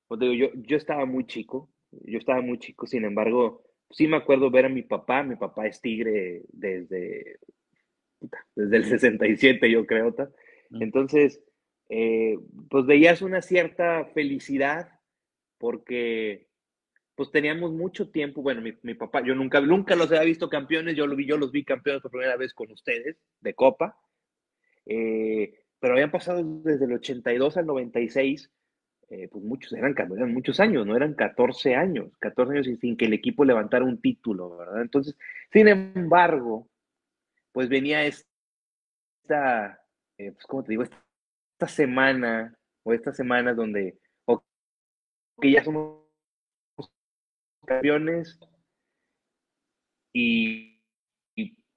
pues digo, yo, yo estaba muy chico, yo estaba muy chico, sin embargo, sí me acuerdo ver a mi papá, mi papá es tigre desde, desde el 67, yo creo. Entonces, eh, pues veías una cierta felicidad porque pues teníamos mucho tiempo, bueno, mi, mi, papá, yo nunca, nunca los había visto campeones, yo, lo vi, yo los vi campeones por primera vez con ustedes, de Copa, eh, pero habían pasado desde el 82 al 96 eh, pues muchos, eran, eran muchos años, ¿no? Eran 14 años, 14 años sin que el equipo levantara un título, ¿verdad? Entonces, sin embargo, pues venía esta, eh, pues, ¿cómo te digo? Esta, semana, o estas semanas donde, ya somos campeones y,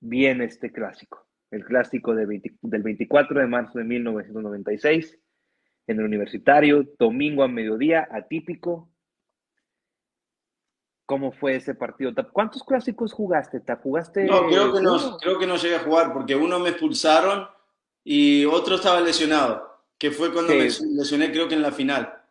viene este clásico, el clásico del 24 de marzo de 1996 en el universitario, domingo a mediodía, atípico. ¿Cómo fue ese partido? ¿Cuántos clásicos jugaste? ¿Jugaste? No, creo que no, creo que no llegué a jugar porque uno me expulsaron y otro estaba lesionado, que fue cuando me lesioné creo que en la final.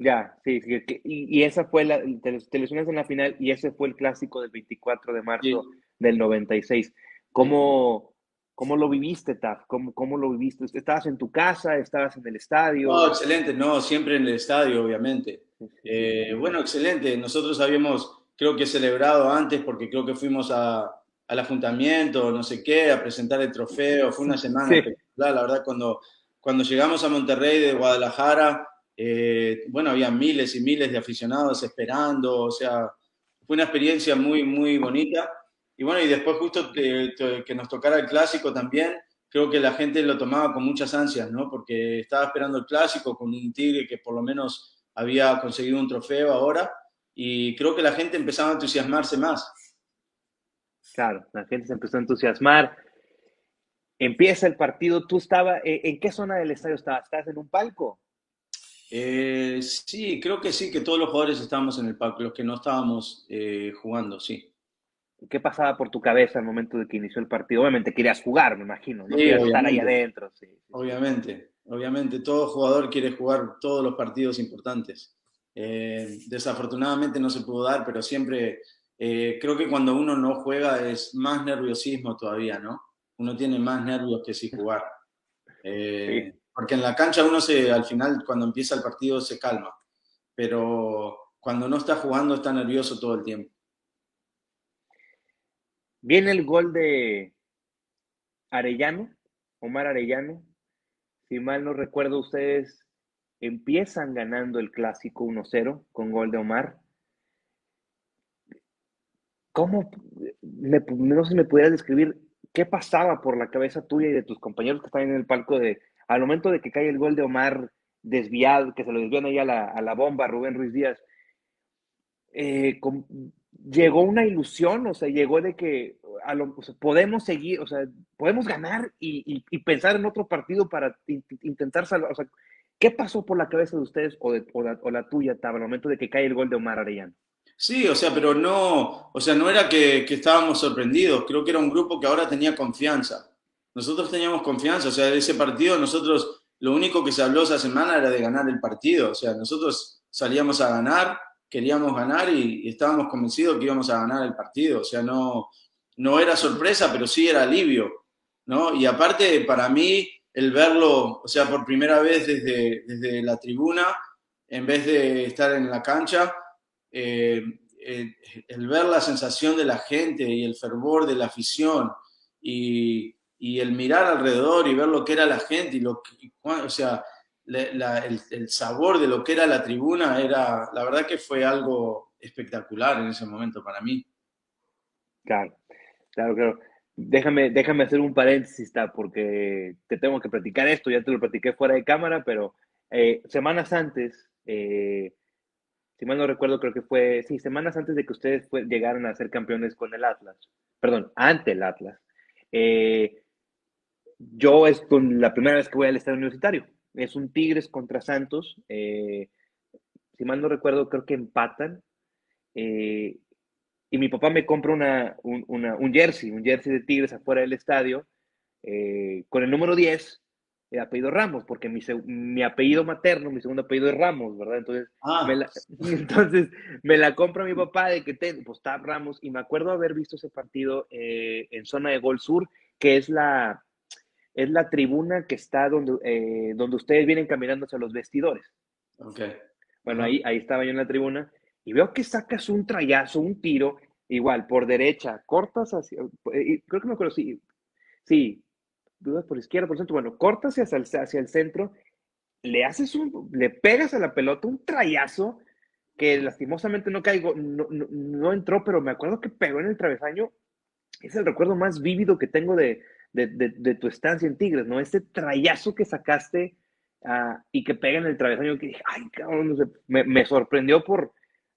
Ya, sí, y, esa fue la, te, lesionaste en la final y ese fue el clásico del 24 de marzo del 96. ¿Cómo, ¿Cómo lo viviste, Taf? ¿Cómo, ¿Cómo, lo viviste? ¿Estabas en tu casa? ¿Estabas en el estadio? No, excelente, no, siempre en el estadio, obviamente. Eh, bueno, excelente. Nosotros habíamos, creo que celebrado antes porque creo que fuimos a, al ajuntamiento, no sé qué, a presentar el trofeo. Fue una semana espectacular, la verdad, cuando, cuando llegamos a Monterrey de Guadalajara, eh, bueno, había miles y miles de aficionados esperando, o sea, fue una experiencia muy, muy bonita. Y bueno, y después justo que, que, nos tocara el clásico también, creo que la gente lo tomaba con muchas ansias, ¿no? Porque estaba esperando el clásico con un Tigre que por lo menos había conseguido un trofeo ahora y creo que la gente empezaba a entusiasmarse más. Claro, la gente se empezó a entusiasmar. Empieza el partido, tú estabas, eh, ¿en qué zona del estadio estabas? ¿Estás en un palco? Eh, sí, creo que sí, que todos los jugadores estábamos en el palco, los que no estábamos eh, jugando, sí. ¿Qué pasaba por tu cabeza al momento de que inició el partido? Obviamente querías jugar, me imagino, no querías estar ahí adentro. Obviamente, obviamente, todo jugador quiere jugar todos los partidos importantes. Eh, desafortunadamente no se pudo dar, pero siempre eh, creo que cuando uno no juega es más nerviosismo todavía, ¿no? Uno tiene más nervios que si jugar. Eh, porque en la cancha uno se, al final, cuando empieza el partido, se calma. Pero cuando no está jugando, está nervioso todo el tiempo. Viene el gol de Arellano, Omar Arellano. Si mal no recuerdo, ustedes empiezan ganando el clásico 1-0 con gol de Omar. ¿Cómo, no sé si me pudieras describir qué pasaba por la cabeza tuya y de tus compañeros que están en el palco de, al momento de que cae el gol de Omar desviado, que se lo desvían ahí a la, bomba Rubén Ruiz Díaz? Eh, llegó una ilusión, o sea, llegó de que a lo, podemos seguir, o sea, podemos ganar y, pensar en otro partido para intentar salvar, o sea, ¿qué pasó por la cabeza de ustedes o, de, o, la, tuya, Tab, al momento de que cae el gol de Omar Arellano? Sí, o sea, pero no, o sea, no era que, que, estábamos sorprendidos, creo que era un grupo que ahora tenía confianza. Nosotros teníamos confianza, o sea, ese partido nosotros, lo único que se habló esa semana era de ganar el partido, o sea, nosotros salíamos a ganar, queríamos ganar y, estábamos convencidos que íbamos a ganar el partido. O sea, no, no era sorpresa, pero sí era alivio. ¿no? Y aparte, para mí, el verlo, o sea, por primera vez desde, desde la tribuna, en vez de estar en la cancha, eh, eh, el ver la sensación de la gente y el fervor de la afición y, y, el mirar alrededor y ver lo que era la gente y lo que, o sea, el, sabor de lo que era la tribuna era, la verdad que fue algo espectacular en ese momento para mí. Claro, claro, claro. Déjame, déjame hacer un paréntesis, porque te tengo que platicar esto, ya te lo platiqué fuera de cámara, pero eh, semanas antes, eh, si mal no recuerdo, creo que fue, sí, semanas antes de que ustedes llegaran a ser campeones con el Atlas, perdón, ante el Atlas, eh, yo es con la primera vez que voy al estadio universitario es un Tigres contra Santos. Eh, si mal no recuerdo, creo que empatan. Eh, y mi papá me compra una, un, jersey, un jersey de Tigres afuera del estadio, eh, con el número 10, el apellido Ramos, porque mi, mi, apellido materno, mi segundo apellido es Ramos, ¿verdad? Entonces, ah. me la, entonces me la compra mi papá de que ten, pues está Ramos, y me acuerdo haber visto ese partido en zona de Gol Sur, que es la, es la tribuna que está donde, eh, donde ustedes vienen caminando hacia los vestidores. Okay. Bueno, ahí, ahí estaba yo en la tribuna y veo que sacas un trayazo, un tiro, igual, por derecha, cortas hacia, eh, creo que me acuerdo, sí, sí, dudas por izquierda, por centro, bueno, cortas hacia el, hacia el centro, le haces un, le pegas a la pelota un trayazo que lastimosamente no caigo, no, no entró, pero me acuerdo que pegó en el travesaño. Es el recuerdo más vívido que tengo de, de, tu estancia en Tigres, ¿no? Ese trayazo que sacaste ah, y que pega en el travesaño, que dije, ay, cabrón, me, sorprendió por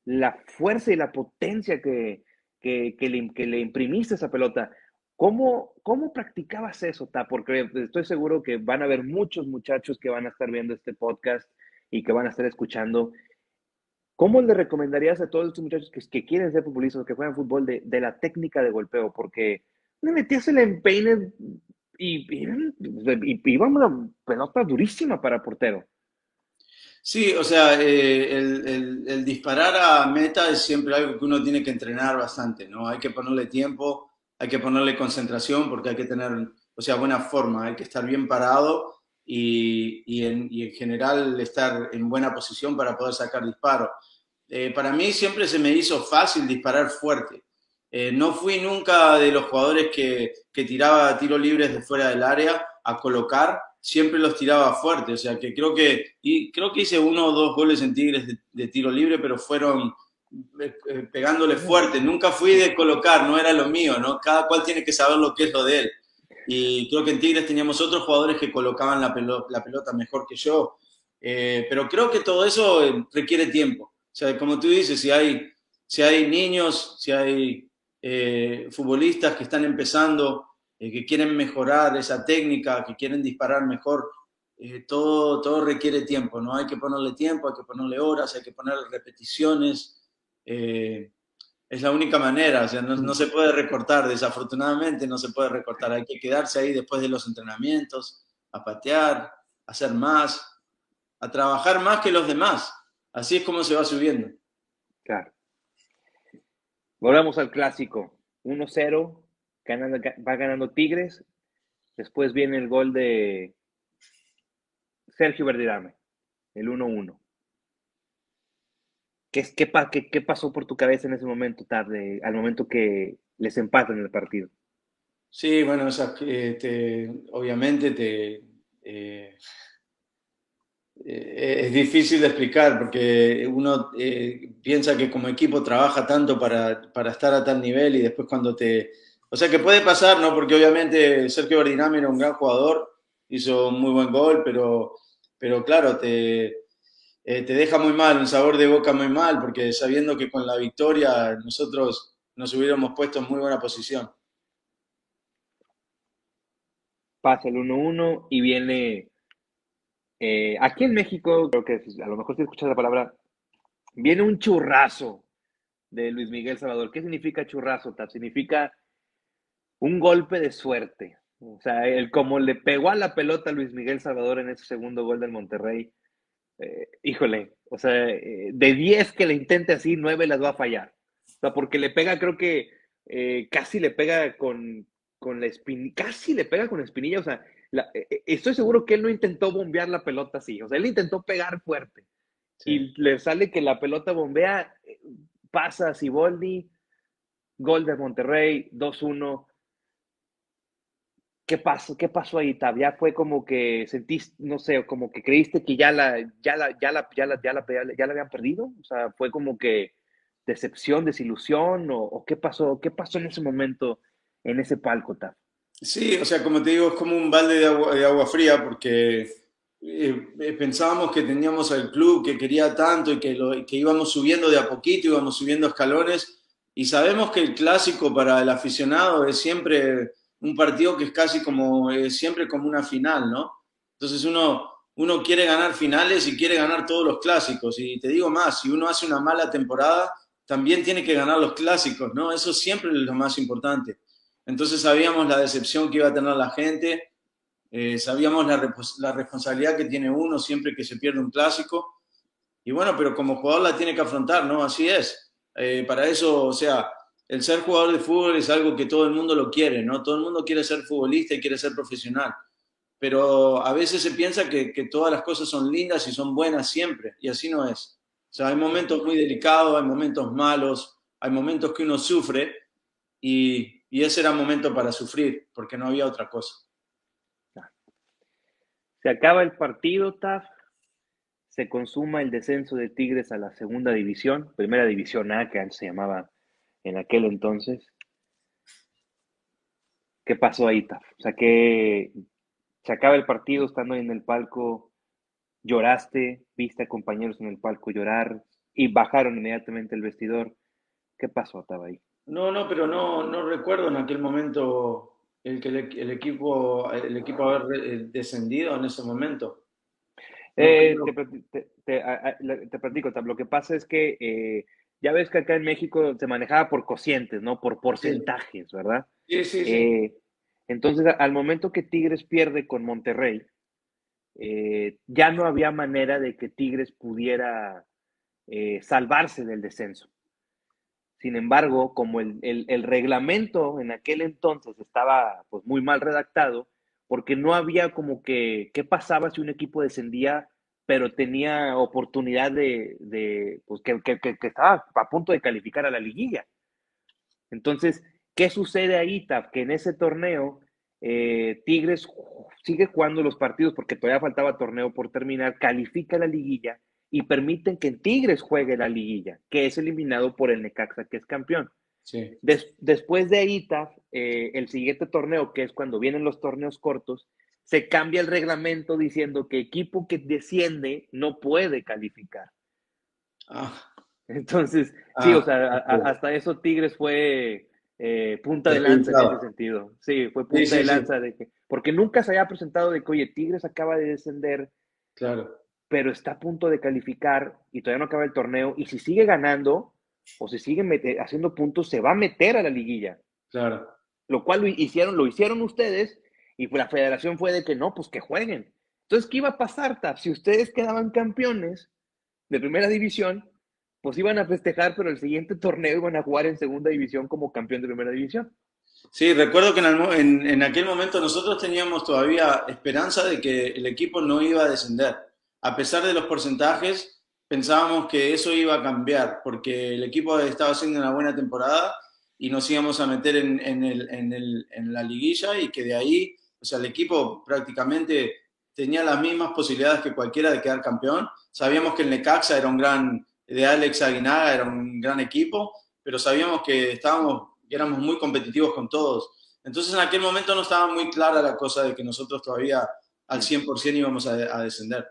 la fuerza y la potencia que, que, le, imprimiste a esa pelota. ¿Cómo, ¿Cómo practicabas eso, Ta? Porque estoy seguro que van a haber muchos muchachos que van a estar viendo este podcast y que van a estar escuchando. ¿Cómo le recomendarías a todos estos muchachos que, que quieren ser futbolistas, que juegan fútbol, de, de, la técnica de golpeo? Porque le metías el empeine y, y, iba una pelota durísima para portero. Sí, o sea, eh, el, disparar a meta es siempre algo que uno tiene que entrenar bastante, ¿no? Hay que ponerle tiempo, hay que ponerle concentración porque hay que tener, o sea, buena forma, hay que estar bien parado y, y, en, general estar en buena posición para poder sacar disparo. Eh, para mí siempre se me hizo fácil disparar fuerte. Eh, no fui nunca de los jugadores que, que tiraba tiros libres de fuera del área a colocar, siempre los tiraba fuerte, o sea que creo que, y creo que hice uno o dos goles en Tigres de, tiro libre, pero fueron eh, eh, pegándole fuerte, nunca fui de colocar, no era lo mío, ¿no? Cada cual tiene que saber lo que es lo de él. Y creo que en Tigres teníamos otros jugadores que colocaban la pelota, la pelota mejor que yo, pero creo que todo eso requiere tiempo. O sea, como tú dices, si hay, si hay niños, si hay eh, futbolistas que están empezando, eh, que quieren mejorar esa técnica, que quieren disparar mejor, eh, todo, todo requiere tiempo, ¿no? Hay que ponerle tiempo, hay que ponerle horas, hay que ponerle repeticiones. es la única manera, o sea, no, no, se puede recortar, desafortunadamente no se puede recortar, hay que quedarse ahí después de los entrenamientos, a patear, a hacer más, a trabajar más que los demás. Así es como se va subiendo. Claro. Volvemos al clásico. 1-0, va ganando Tigres. Después viene el gol de, Sergio Verdirame, el 1-1. ¿Qué, qué, qué, pasó por tu cabeza en ese momento, tarde, al momento que les empatan el partido? Sí, bueno, obviamente te, eh, eh, es difícil de explicar porque uno eh, piensa que como equipo trabaja tanto para, para, estar a tal nivel y después cuando te... O sea que puede pasar, ¿no? Porque obviamente Sergio Bardinami era un gran jugador, hizo un muy buen gol, pero, pero claro, te, te deja muy mal, un sabor de boca muy mal, porque sabiendo que con la victoria nosotros nos hubiéramos puesto en muy buena posición pasa el 1-1 y viene. Eh, aquí en México, creo que a lo mejor si escuchas la palabra, viene un churrazo de Luis Miguel Salvador. ¿Qué significa churrazo, Significa un golpe de suerte. O sea, el como le pegó a la pelota Luis Miguel Salvador en ese segundo gol del Monterrey, eh, híjole, o sea, eh, de 10 que le intente así, 9 las va a fallar. O sea, porque le pega, creo que casi le pega con, con la espinilla, casi le pega con la espinilla, o sea, e, e, estoy seguro que él no intentó bombear la pelota así, o sea, él intentó pegar fuerte. Y le sale que la pelota bombea, pasa a Siboldi, gol de Monterrey, 2-1. ¿Qué pasó? ¿Qué pasó ahí, Tab? Ya fue como que sentiste, no sé, como que creíste que ya la, ya la, ya la, ya la, ya la, ya la habían perdido. O sea, fue como que decepción, desilusión, o, o qué pasó, qué pasó en ese momento en ese palco, tal. Sí, o sea, como te digo, es como un balde de agua, fría porque eh, eh, pensábamos que teníamos al club que quería tanto y que, íbamos subiendo de a poquito, íbamos subiendo escalones y sabemos que el clásico para el aficionado es siempre un partido que es casi como, siempre como una final, ¿no? Entonces uno, uno quiere ganar finales y quiere ganar todos los clásicos. Y te digo más, si uno hace una mala temporada, también tiene que ganar los clásicos, ¿no? Eso siempre es lo más importante. Entonces sabíamos la decepción que iba a tener la gente, eh, sabíamos la, responsabilidad que tiene uno siempre que se pierde un clásico. Y bueno, pero como jugador la tiene que afrontar, ¿no? Así es. Eh, para eso, o sea, el ser jugador de fútbol es algo que todo el mundo lo quiere, ¿no? Todo el mundo quiere ser futbolista y quiere ser profesional. Pero a veces se piensa que, que todas las cosas son lindas y son buenas siempre, y así no es. O sea, hay momentos muy delicados, hay momentos malos, hay momentos que uno sufre, y, y ese era momento para sufrir, porque no había otra cosa. Se acaba el partido, Taf. Se consuma el descenso de Tigres a la segunda división, primera división A, que antes se llamaba en aquel entonces. ¿Qué pasó ahí, Taf? O sea, que se acaba el partido estando ahí en el palco, lloraste, viste a compañeros en el palco llorar y bajaron inmediatamente el vestidor. ¿Qué pasó, Taf, ahí? No, no, pero no, no recuerdo en aquel momento el que el, equipo el equipo haber eh, descendido en ese momento. Eh, te, te, platico, lo que pasa es que eh, ya ves que acá en México se manejaba por cocientes, ¿no? Por porcentajes, ¿verdad? Sí, sí, sí. entonces, al momento que Tigres pierde con Monterrey, ya no había manera de que Tigres pudiera salvarse del descenso. Sin embargo, como el, reglamento en aquel entonces estaba pues, muy mal redactado, porque no había como que qué pasaba si un equipo descendía, pero tenía oportunidad de, pues, que, estaba a punto de calificar a la liguilla. Entonces, ¿qué sucede ahí, Taf? Que en ese torneo eh, Tigres sigue jugando los partidos porque todavía faltaba torneo por terminar, califica la liguilla y permiten que Tigres juegue la liguilla, que es eliminado por el Necaxa, que es campeón. después de ahí, eh, el siguiente torneo, que es cuando vienen los torneos cortos, se cambia el reglamento diciendo que equipo que desciende no puede calificar. Ah. Entonces, sí, o sea, ah, hasta eso Tigres fue eh, punta de lanza en ese sentido. Sí, fue punta de lanza de que, porque nunca se había presentado de que, oye, Tigres acaba de descender. Claro pero está a punto de calificar y todavía no acaba el torneo. Y si sigue ganando o si sigue haciendo puntos, se va a meter a la liguilla. Claro. Lo cual lo hicieron, lo hicieron ustedes y la federación fue de que no, pues que jueguen. Entonces, ¿qué iba a pasar, Tap? Si ustedes quedaban campeones de primera división, pues iban a festejar, pero el siguiente torneo iban a jugar en segunda división como campeón de primera división. Sí, recuerdo que en, en, aquel momento nosotros teníamos todavía esperanza de que el equipo no iba a descender. A pesar de los porcentajes, pensábamos que eso iba a cambiar, porque el equipo estaba haciendo una buena temporada y nos íbamos a meter en, en, el, en, la liguilla y que de ahí, o sea, el equipo prácticamente tenía las mismas posibilidades que cualquiera de quedar campeón. Sabíamos que el Necaxa era un gran, de Alex Aguinaga era un gran equipo, pero sabíamos que estábamos, que éramos muy competitivos con todos. Entonces en aquel momento no estaba muy clara la cosa de que nosotros todavía al 100% íbamos a, descender.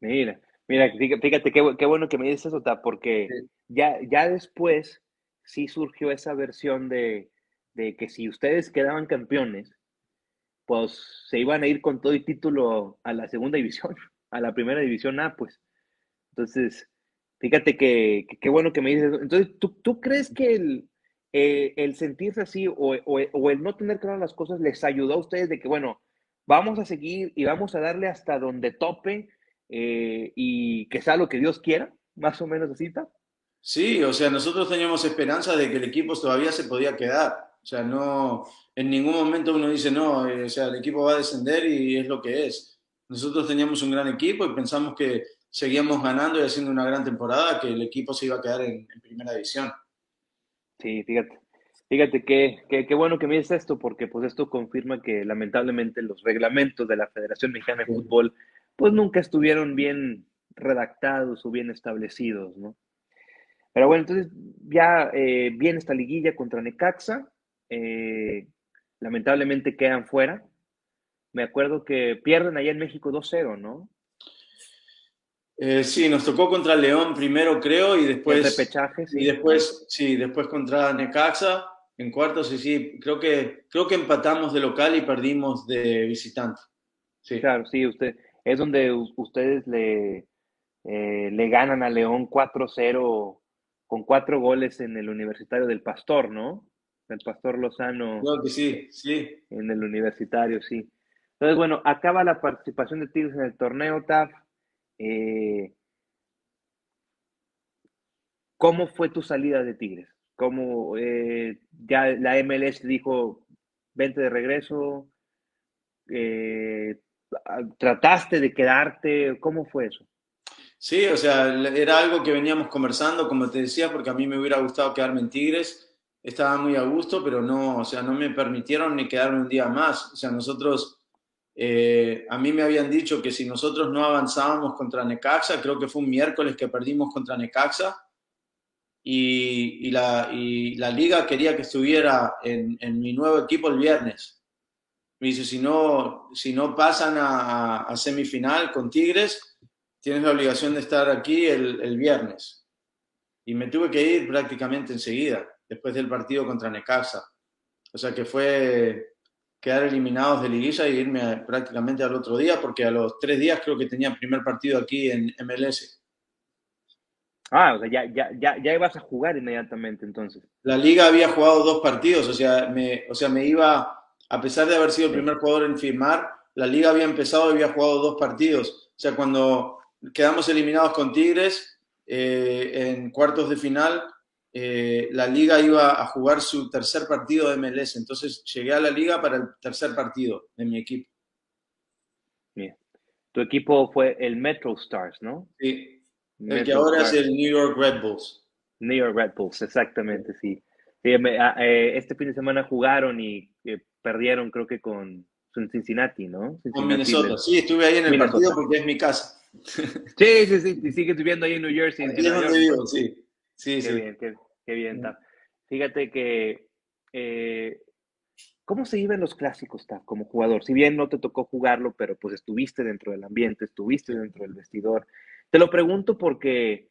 Mira, mira, fíjate qué, qué bueno que me dices eso, porque ya, ya después sí surgió esa versión de, que si ustedes quedaban campeones, pues se iban a ir con todo el título a la segunda división, a la primera división A, pues. Entonces, fíjate que qué bueno que me dices. Entonces, ¿tú, crees que el, eh, el sentirse así o, el no tener claras las cosas les ayudó a ustedes de que, bueno, vamos a seguir y vamos a darle hasta donde tope eh, y que sea lo que Dios quiera, más o menos así. Sí, o sea, nosotros teníamos esperanza de que el equipo todavía se podía quedar. O sea, no, en ningún momento uno dice, no, eh, o sea, el equipo va a descender y es lo que es. Nosotros teníamos un gran equipo y pensamos que seguíamos ganando y haciendo una gran temporada, que el equipo se iba a quedar en, primera división. Sí, fíjate. Fíjate qué que, bueno que me dices esto, porque pues esto confirma que lamentablemente los reglamentos de la Federación Mexicana de Fútbol pues nunca estuvieron bien redactados o bien establecidos, ¿no? Pero bueno, entonces ya eh, viene esta liguilla contra Necaxa. Eh, lamentablemente quedan fuera. Me acuerdo que pierden allá en México 2-0, ¿no? Eh, sí, nos tocó contra León primero, creo, y después. repechaje, sí. Y después, sí, después contra Necaxa en cuartos, y sí, creo que, creo que empatamos de local y perdimos de visitante. Sí. Claro, sí, usted, es donde ustedes le, le ganan a León 4-0 con cuatro goles en el Universitario del Pastor, ¿no? El Pastor Lozano. Creo que sí, sí. En el Universitario, sí. Entonces, bueno, acaba la participación de Tigres en el torneo, TAF. Eh, ¿Cómo fue tu salida de Tigres? ¿Cómo eh, ya la MLS dijo, vente de regreso? Eh, ¿Trataste de quedarte? ¿Cómo fue eso? Sí, o sea, era algo que veníamos conversando, como te decía, porque a mí me hubiera gustado quedarme en Tigres. Estaba muy a gusto, pero no, o sea, no me permitieron ni quedarme un día más. O sea, nosotros, eh, a mí me habían dicho que si nosotros no avanzábamos contra Necaxa, creo que fue un miércoles que perdimos contra Necaxa, y, la, la, liga quería que estuviera en, mi nuevo equipo el viernes. Me dice, si no, si no pasan a, a semifinal con Tigres, tienes la obligación de estar aquí el, viernes. Y me tuve que ir prácticamente enseguida, después del partido contra Necaxa. O sea que fue quedar eliminados de liguilla y irme prácticamente al otro día, porque a los tres días creo que tenía primer partido aquí en MLS. Ah, o sea, ya, ya, ya, ya ibas a jugar inmediatamente entonces. La liga había jugado dos partidos, o sea, me, o sea, me iba, a pesar de haber sido el primer jugador en firmar, la liga había empezado y había jugado dos partidos. O sea, cuando quedamos eliminados con Tigres eh, en cuartos de final. Eh, la liga iba a jugar su tercer partido de MLS, entonces llegué a la liga para el tercer partido de mi equipo. Bien. Tu equipo fue el Metro Stars, ¿no? Sí. el que ahora es el New York Red Bulls. New York Red Bulls, exactamente, sí. Ah, eh, este fin de semana jugaron y perdieron, creo que con Cincinnati, ¿no? con Minnesota, sí, estuve ahí en el partido porque es mi casa. Sí, sí, sí, y sigues viviendo ahí en New Jersey. sí. Sí, qué sí. Bien, qué, bien. Fíjate que, eh, ¿cómo se viven los clásicos, Taff, como jugador? Si bien no te tocó jugarlo, pero pues estuviste dentro del ambiente, estuviste dentro del vestidor. Te lo pregunto porque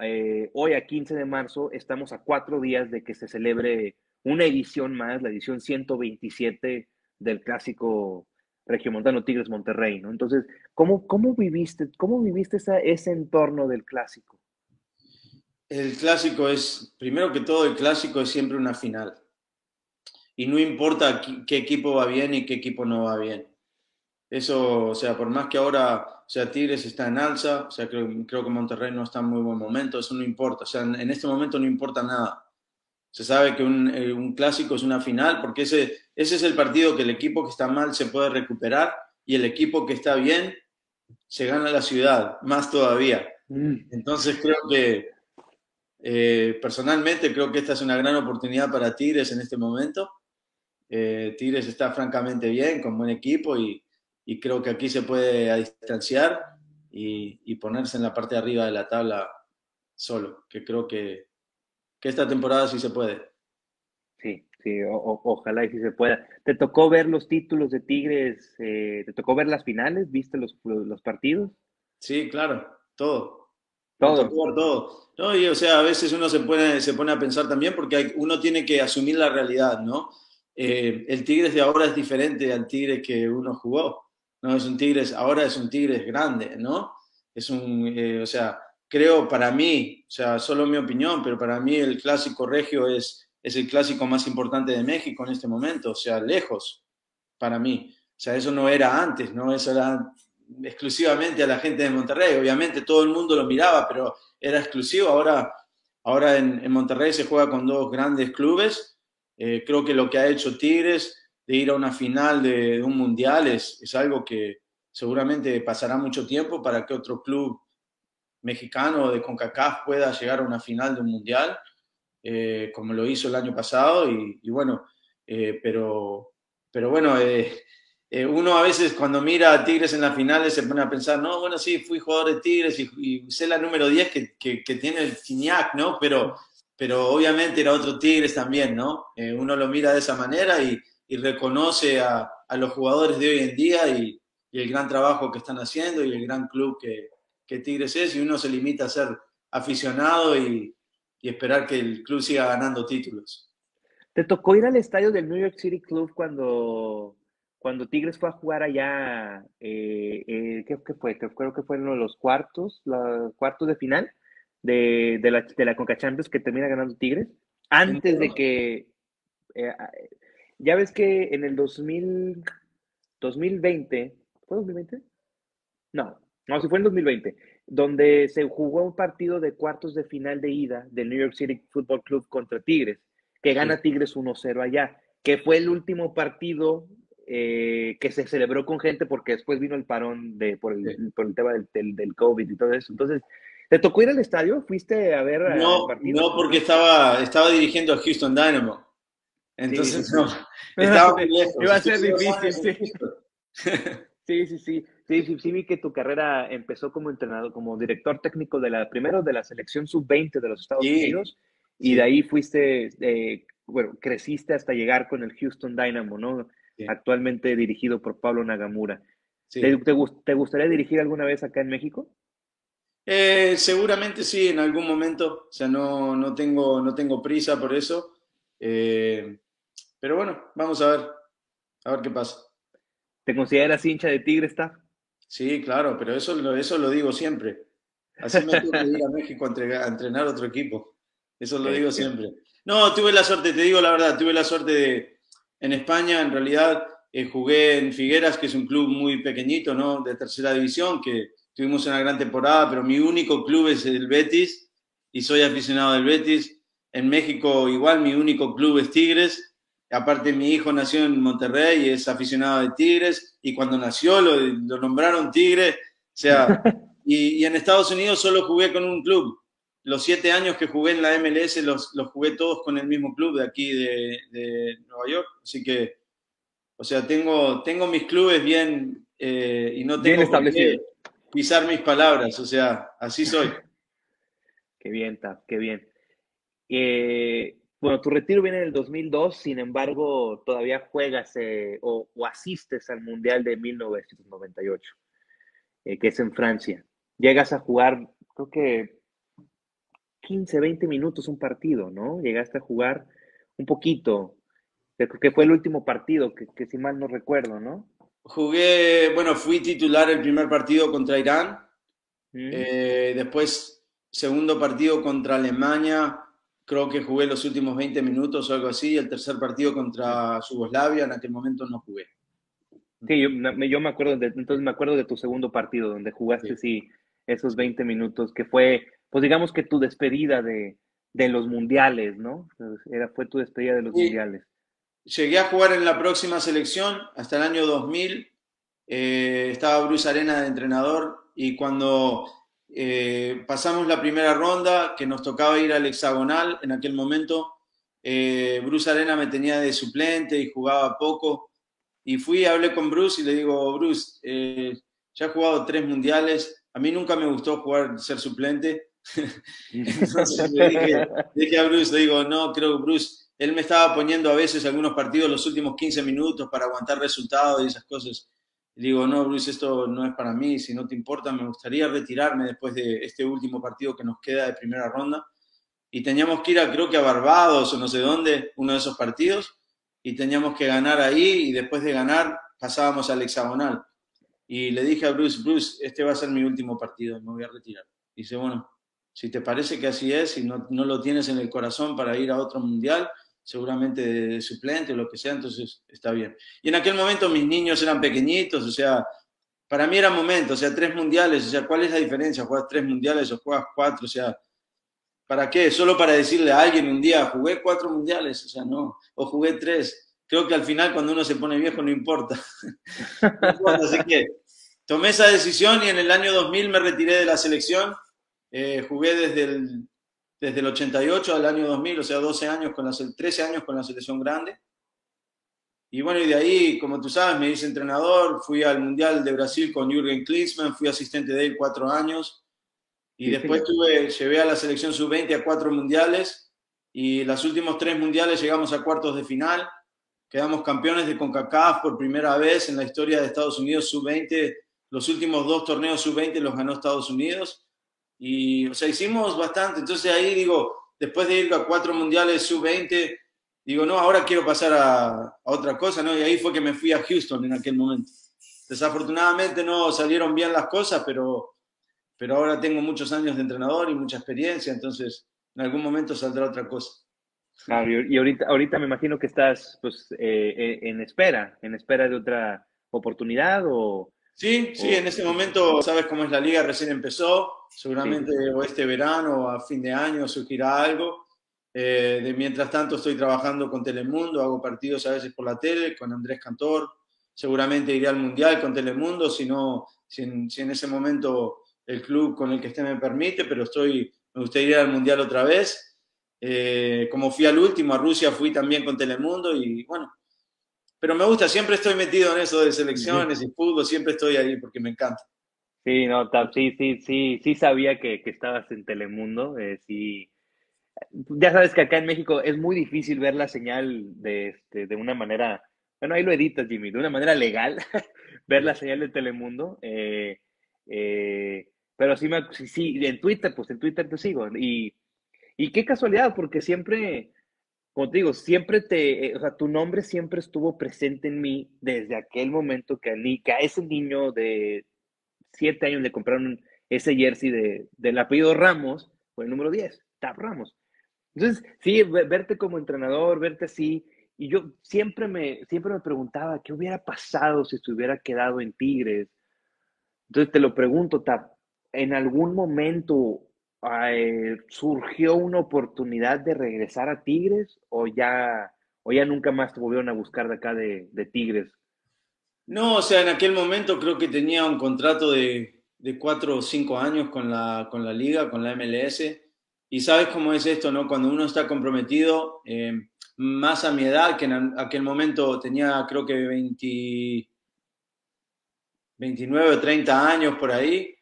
eh, hoy, a 15 de marzo, estamos a cuatro días de que se celebre una edición más, la edición 127 del clásico Regiomontano Tigres Monterrey, ¿no? Entonces, ¿cómo, cómo viviste, cómo viviste ese entorno del clásico? El clásico es, primero que todo, el clásico es siempre una final. Y no importa qué equipo va bien y qué equipo no va bien. Eso, o sea, por más que ahora, sea, Tigres está en alza, o sea, creo, creo que Monterrey no está en muy buen momento, eso no importa. O sea, en, este momento no importa nada. Se sabe que un, eh, un, clásico es una final porque ese, ese es el partido que el equipo que está mal se puede recuperar y el equipo que está bien se gana la ciudad, más todavía. Mm. Entonces creo que eh, personalmente creo que esta es una gran oportunidad para Tigres en este momento. Eh, Tigres está francamente bien, con buen equipo y, y creo que aquí se puede distanciar y, y, ponerse en la parte de arriba de la tabla solo, que creo que, que esta temporada sí se puede. Sí, sí, ojalá y sí se pueda. ¿Te tocó ver los títulos de Tigres? Eh, ¿Te tocó ver las finales? ¿Viste los, los partidos? Sí, claro, todo. Todo. todo. No, y o sea, a veces uno se pone, se pone a pensar también porque hay, uno tiene que asumir la realidad, ¿no? Eh, el Tigres de ahora es diferente al Tigres que uno jugó. No es un Tigres, ahora es un Tigres grande, ¿no? Es un, eh, o sea, creo para mí, o sea, solo mi opinión, pero para mí el clásico regio es, es el clásico más importante de México en este momento, o sea, lejos, para mí. O sea, eso no era antes, ¿no? Eso era exclusivamente a la gente de Monterrey. Obviamente todo el mundo lo miraba, pero era exclusivo. Ahora, ahora en, Monterrey se juega con dos grandes clubes. Eh, creo que lo que ha hecho Tigres de ir a una final de, un mundial es algo que seguramente pasará mucho tiempo para que otro club mexicano de CONCACAF pueda llegar a una final de un mundial, eh, como lo hizo el año pasado, y, bueno, eh, pero, pero bueno, eh, uno a veces cuando mira a Tigres en las finales se pone a pensar, no, bueno, sí, fui jugador de Tigres y, y sé la número 10 que, que, tiene el Gignac, ¿no? Pero, pero obviamente era otro Tigres también, ¿no? uno lo mira de esa manera y, reconoce a, los jugadores de hoy en día y el gran trabajo que están haciendo y el gran club que, que Tigres es y uno se limita a ser aficionado y, esperar que el club siga ganando títulos. ¿Te tocó ir al estadio del New York City Club cuando, cuando Tigres fue a jugar allá? Eh, eh, ¿qué, ¿qué, fue? Creo que fueron los cuartos, los cuartos de final de, de, la, de la Conca Champions que termina ganando Tigres. Antes de que. Eh, ya ves que en el 2000, 2020. ¿Fue 2020? No, no, si fue en 2020, donde se jugó un partido de cuartos de final de ida del New York City Football Club contra Tigres, que gana Tigres 1-0 allá, que fue el último partido eh, que se celebró con gente porque después vino el parón de, por, el, por el tema del, del, COVID y todo eso. Entonces, ¿te tocó ir al estadio? ¿Fuiste a ver no, el partido? No, porque estaba, estaba dirigiendo a Houston Dynamo. Entonces, no, estaba muy lejos. Iba a ser difícil, sí, sí, sí. Sí, sí, sí vi que tu carrera empezó como entrenador, como director técnico de la, primero de la selección sub-20 de los Estados Unidos, y de ahí fuiste, eh, bueno, creciste hasta llegar con el Houston Dynamo, ¿no? Actualmente dirigido por Pablo Nagamura. ¿Te, te, gustaría dirigir alguna vez acá en México? Eh, seguramente sí, en algún momento. O sea, no, no, tengo, no tengo prisa por eso. Eh, pero bueno, vamos a ver, a ver qué pasa. ¿Te consideras hincha de Tigre, está? Sí, claro, pero eso, eso lo digo siempre. Así me que ir a México a, entrenar otro equipo. Eso lo digo siempre. No, tuve la suerte, te digo la verdad, tuve la suerte de, en España, en realidad, eh, jugué en Figueras, que es un club muy pequeñito, ¿no? De tercera división, que tuvimos una gran temporada, pero mi único club es el Betis y soy aficionado del Betis. En México, igual, mi único club es Tigres Aparte, mi hijo nació en Monterrey y es aficionado de Tigres, y cuando nació lo, lo nombraron Tigre. O sea, y, y, en Estados Unidos solo jugué con un club. Los siete años que jugué en la MLS los, los jugué todos con el mismo club de aquí de, de, Nueva York. Así que, o sea, tengo, tengo mis clubes bien eh, y no tengo que pisar mis palabras. O sea, así soy. qué bien, Tap, qué bien. Eh, bueno, tu retiro viene en el 2002, sin embargo, todavía juegas eh, o, asistes al Mundial de 1998, eh, que es en Francia. Llegas a jugar, creo que 15, 20 minutos un partido, ¿no? Llegaste a jugar un poquito, creo que fue el último partido, que, si mal no recuerdo, ¿no? Jugué, bueno, fui titular el primer partido contra Irán, mm. eh, después segundo partido contra Alemania creo que jugué los últimos 20 minutos o algo así, el tercer partido contra Yugoslavia, en aquel momento no jugué. Sí, yo, yo me acuerdo de, entonces me acuerdo de tu segundo partido, donde jugaste sí. esos 20 minutos, que fue, pues digamos que tu despedida de, de los mundiales, ¿no? Era, fue tu despedida de los mundiales. Llegué a jugar en la próxima selección hasta el año 2000. Eh, estaba Bruce Arena de entrenador y cuando eh, pasamos la primera ronda, que nos tocaba ir al hexagonal en aquel momento, eh, Bruce Arena me tenía de suplente y jugaba poco. Y fui, hablé con Bruce y le digo, Bruce, ya he jugado tres mundiales, a mí nunca me gustó jugar, ser suplente. Entonces le dije, dije, a Bruce, le digo, no, creo que Bruce, él me estaba poniendo a veces algunos partidos los últimos 15 minutos para aguantar resultados y esas cosas. Digo, no, Bruce, esto no es para mí, si no te importa, me gustaría retirarme después de este último partido que nos queda de primera ronda. Y teníamos que ir, a, creo que a Barbados o no sé dónde, uno de esos partidos, y teníamos que ganar ahí y después de ganar pasábamos al hexagonal. Y le dije a Bruce, Bruce, este va a ser mi último partido, me voy a retirar. dice, bueno, si te parece que así es y no, no, lo tienes en el corazón para ir a otro mundial, seguramente de, suplente o lo que sea, entonces está bien. Y en aquel momento mis niños eran pequeñitos, o sea, para mí era momento, o sea, tres mundiales, o sea, ¿cuál es la diferencia? ¿Juegas tres mundiales o juegas cuatro? O sea, ¿para qué? Solo para decirle a alguien un día, jugué cuatro mundiales, o sea, no, o jugué tres creo que al final cuando uno se pone viejo no importa. Así que tomé esa decisión y en el año 2000 me retiré de la selección. Eh, jugué desde el, desde el 88 al año 2000, o sea, 12 años con la, 13 años con la selección grande. Y bueno, y de ahí, como tú sabes, me hice entrenador, fui al Mundial de Brasil con Jürgen Klinsmann, fui asistente de él cuatro años. Y después tuve, llevé a la selección sub-20 a cuatro mundiales y los últimos tres mundiales llegamos a cuartos de final Quedamos campeones de CONCACAF por primera vez en la historia de Estados Unidos sub-20. Los últimos dos torneos sub-20 los ganó Estados Unidos. Y, o sea, hicimos bastante. Entonces ahí digo, después de ir a cuatro mundiales sub-20, digo, no, ahora quiero pasar a, a, otra cosa, ¿no? Y ahí fue que me fui a Houston en aquel momento. Desafortunadamente no salieron bien las cosas, pero, pero ahora tengo muchos años de entrenador y mucha experiencia, entonces en algún momento saldrá otra cosa. Claro, y ahorita, ahorita me imagino que estás pues, eh, eh, en espera, en espera de otra oportunidad o... Sí, sí, en ese momento, sabes cómo es la liga, recién empezó, seguramente o este verano o a fin de año surgirá algo. Eh, de mientras tanto estoy trabajando con Telemundo, hago partidos a veces por la tele con Andrés Cantor, seguramente iré al Mundial con Telemundo, si, no, si, en, si en ese momento el club con el que esté me permite, pero estoy, me gustaría ir al Mundial otra vez. Eh, como fui al último, a Rusia fui también con Telemundo y bueno, pero me gusta, siempre estoy metido en eso de selecciones y fútbol, siempre estoy ahí porque me encanta. Sí, no, sí, sí, sí, sí sabía que, que estabas en Telemundo, eh, sí. Ya sabes que acá en México es muy difícil ver la señal de, este, de una manera, bueno, ahí lo editas, Jimmy, de una manera legal, ver la señal de Telemundo. Eh, eh, pero sí, me, sí, sí, en Twitter, pues en Twitter te sigo. Y y qué casualidad, porque siempre, como te digo, siempre te, eh, o sea, tu nombre siempre estuvo presente en mí desde aquel momento que a, ese niño de siete años le compraron ese jersey de, del apellido Ramos, fue el número 10, Tap Ramos. Entonces, sí, verte como entrenador, verte así, y yo siempre me, siempre me preguntaba qué hubiera pasado si se hubiera quedado en Tigres. Entonces te lo pregunto, Tap, ¿en algún momento eh, surgió una oportunidad de regresar a Tigres o ya, o ya nunca más te volvieron a buscar de acá de, Tigres? No, o sea, en aquel momento creo que tenía un contrato de, de cuatro o cinco años con la, con la liga, con la MLS. Y sabes cómo es esto, ¿no? Cuando uno está comprometido, eh, más a mi edad, que en aquel momento tenía creo que 20, 29 o 30 años por ahí,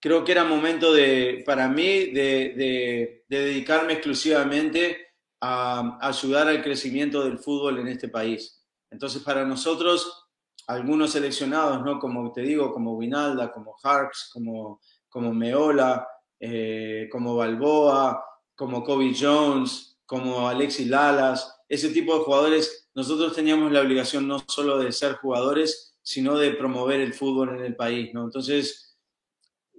creo que era momento de, para mí de, dedicarme exclusivamente a, ayudar al crecimiento del fútbol en este país. Entonces, para nosotros, algunos seleccionados, ¿no? como te digo, como Winalda, como Harks, como, como Meola, eh, como Balboa, como Kobe Jones, como Alexis Lalas, ese tipo de jugadores, nosotros teníamos la obligación no solo de ser jugadores, sino de promover el fútbol en el país. ¿no? Entonces,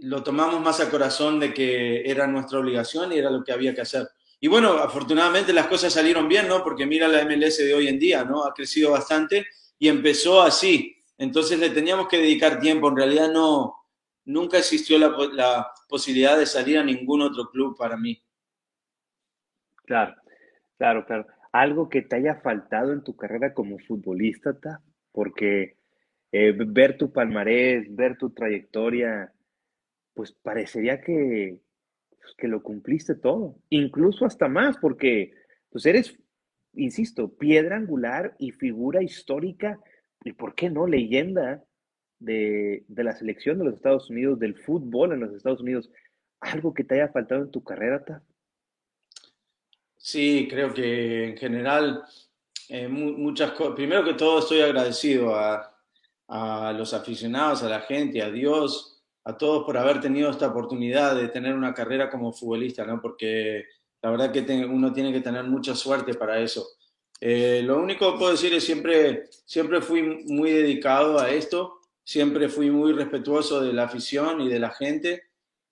lo tomamos más a corazón de que era nuestra obligación y era lo que había que hacer. Y bueno, afortunadamente las cosas salieron bien, ¿no? Porque mira la MLS de hoy en día, ¿no? Ha crecido bastante y empezó así. Entonces le teníamos que dedicar tiempo. En realidad no, nunca existió la, posibilidad de salir a ningún otro club para mí. Claro, claro, claro. Algo que te haya faltado en tu carrera como futbolista, Ta? porque eh, ver tu palmarés, ver tu trayectoria, pues parecería que, pues, que lo cumpliste todo, incluso hasta más, porque pues eres, insisto, piedra angular y figura histórica, y por qué no, leyenda de, de la selección de los Estados Unidos, del fútbol en los Estados Unidos. ¿Algo que te haya faltado en tu carrera, Ta? Sí, creo que en general eh, muchas cosas. Primero que todo estoy agradecido a, a, los aficionados, a la gente, a Dios, a todos por haber tenido esta oportunidad de tener una carrera como futbolista, ¿no? Porque la verdad que uno tiene que tener mucha suerte para eso. Eh, lo único que puedo decir es siempre, siempre fui muy dedicado a esto, siempre fui muy respetuoso de la afición y de la gente,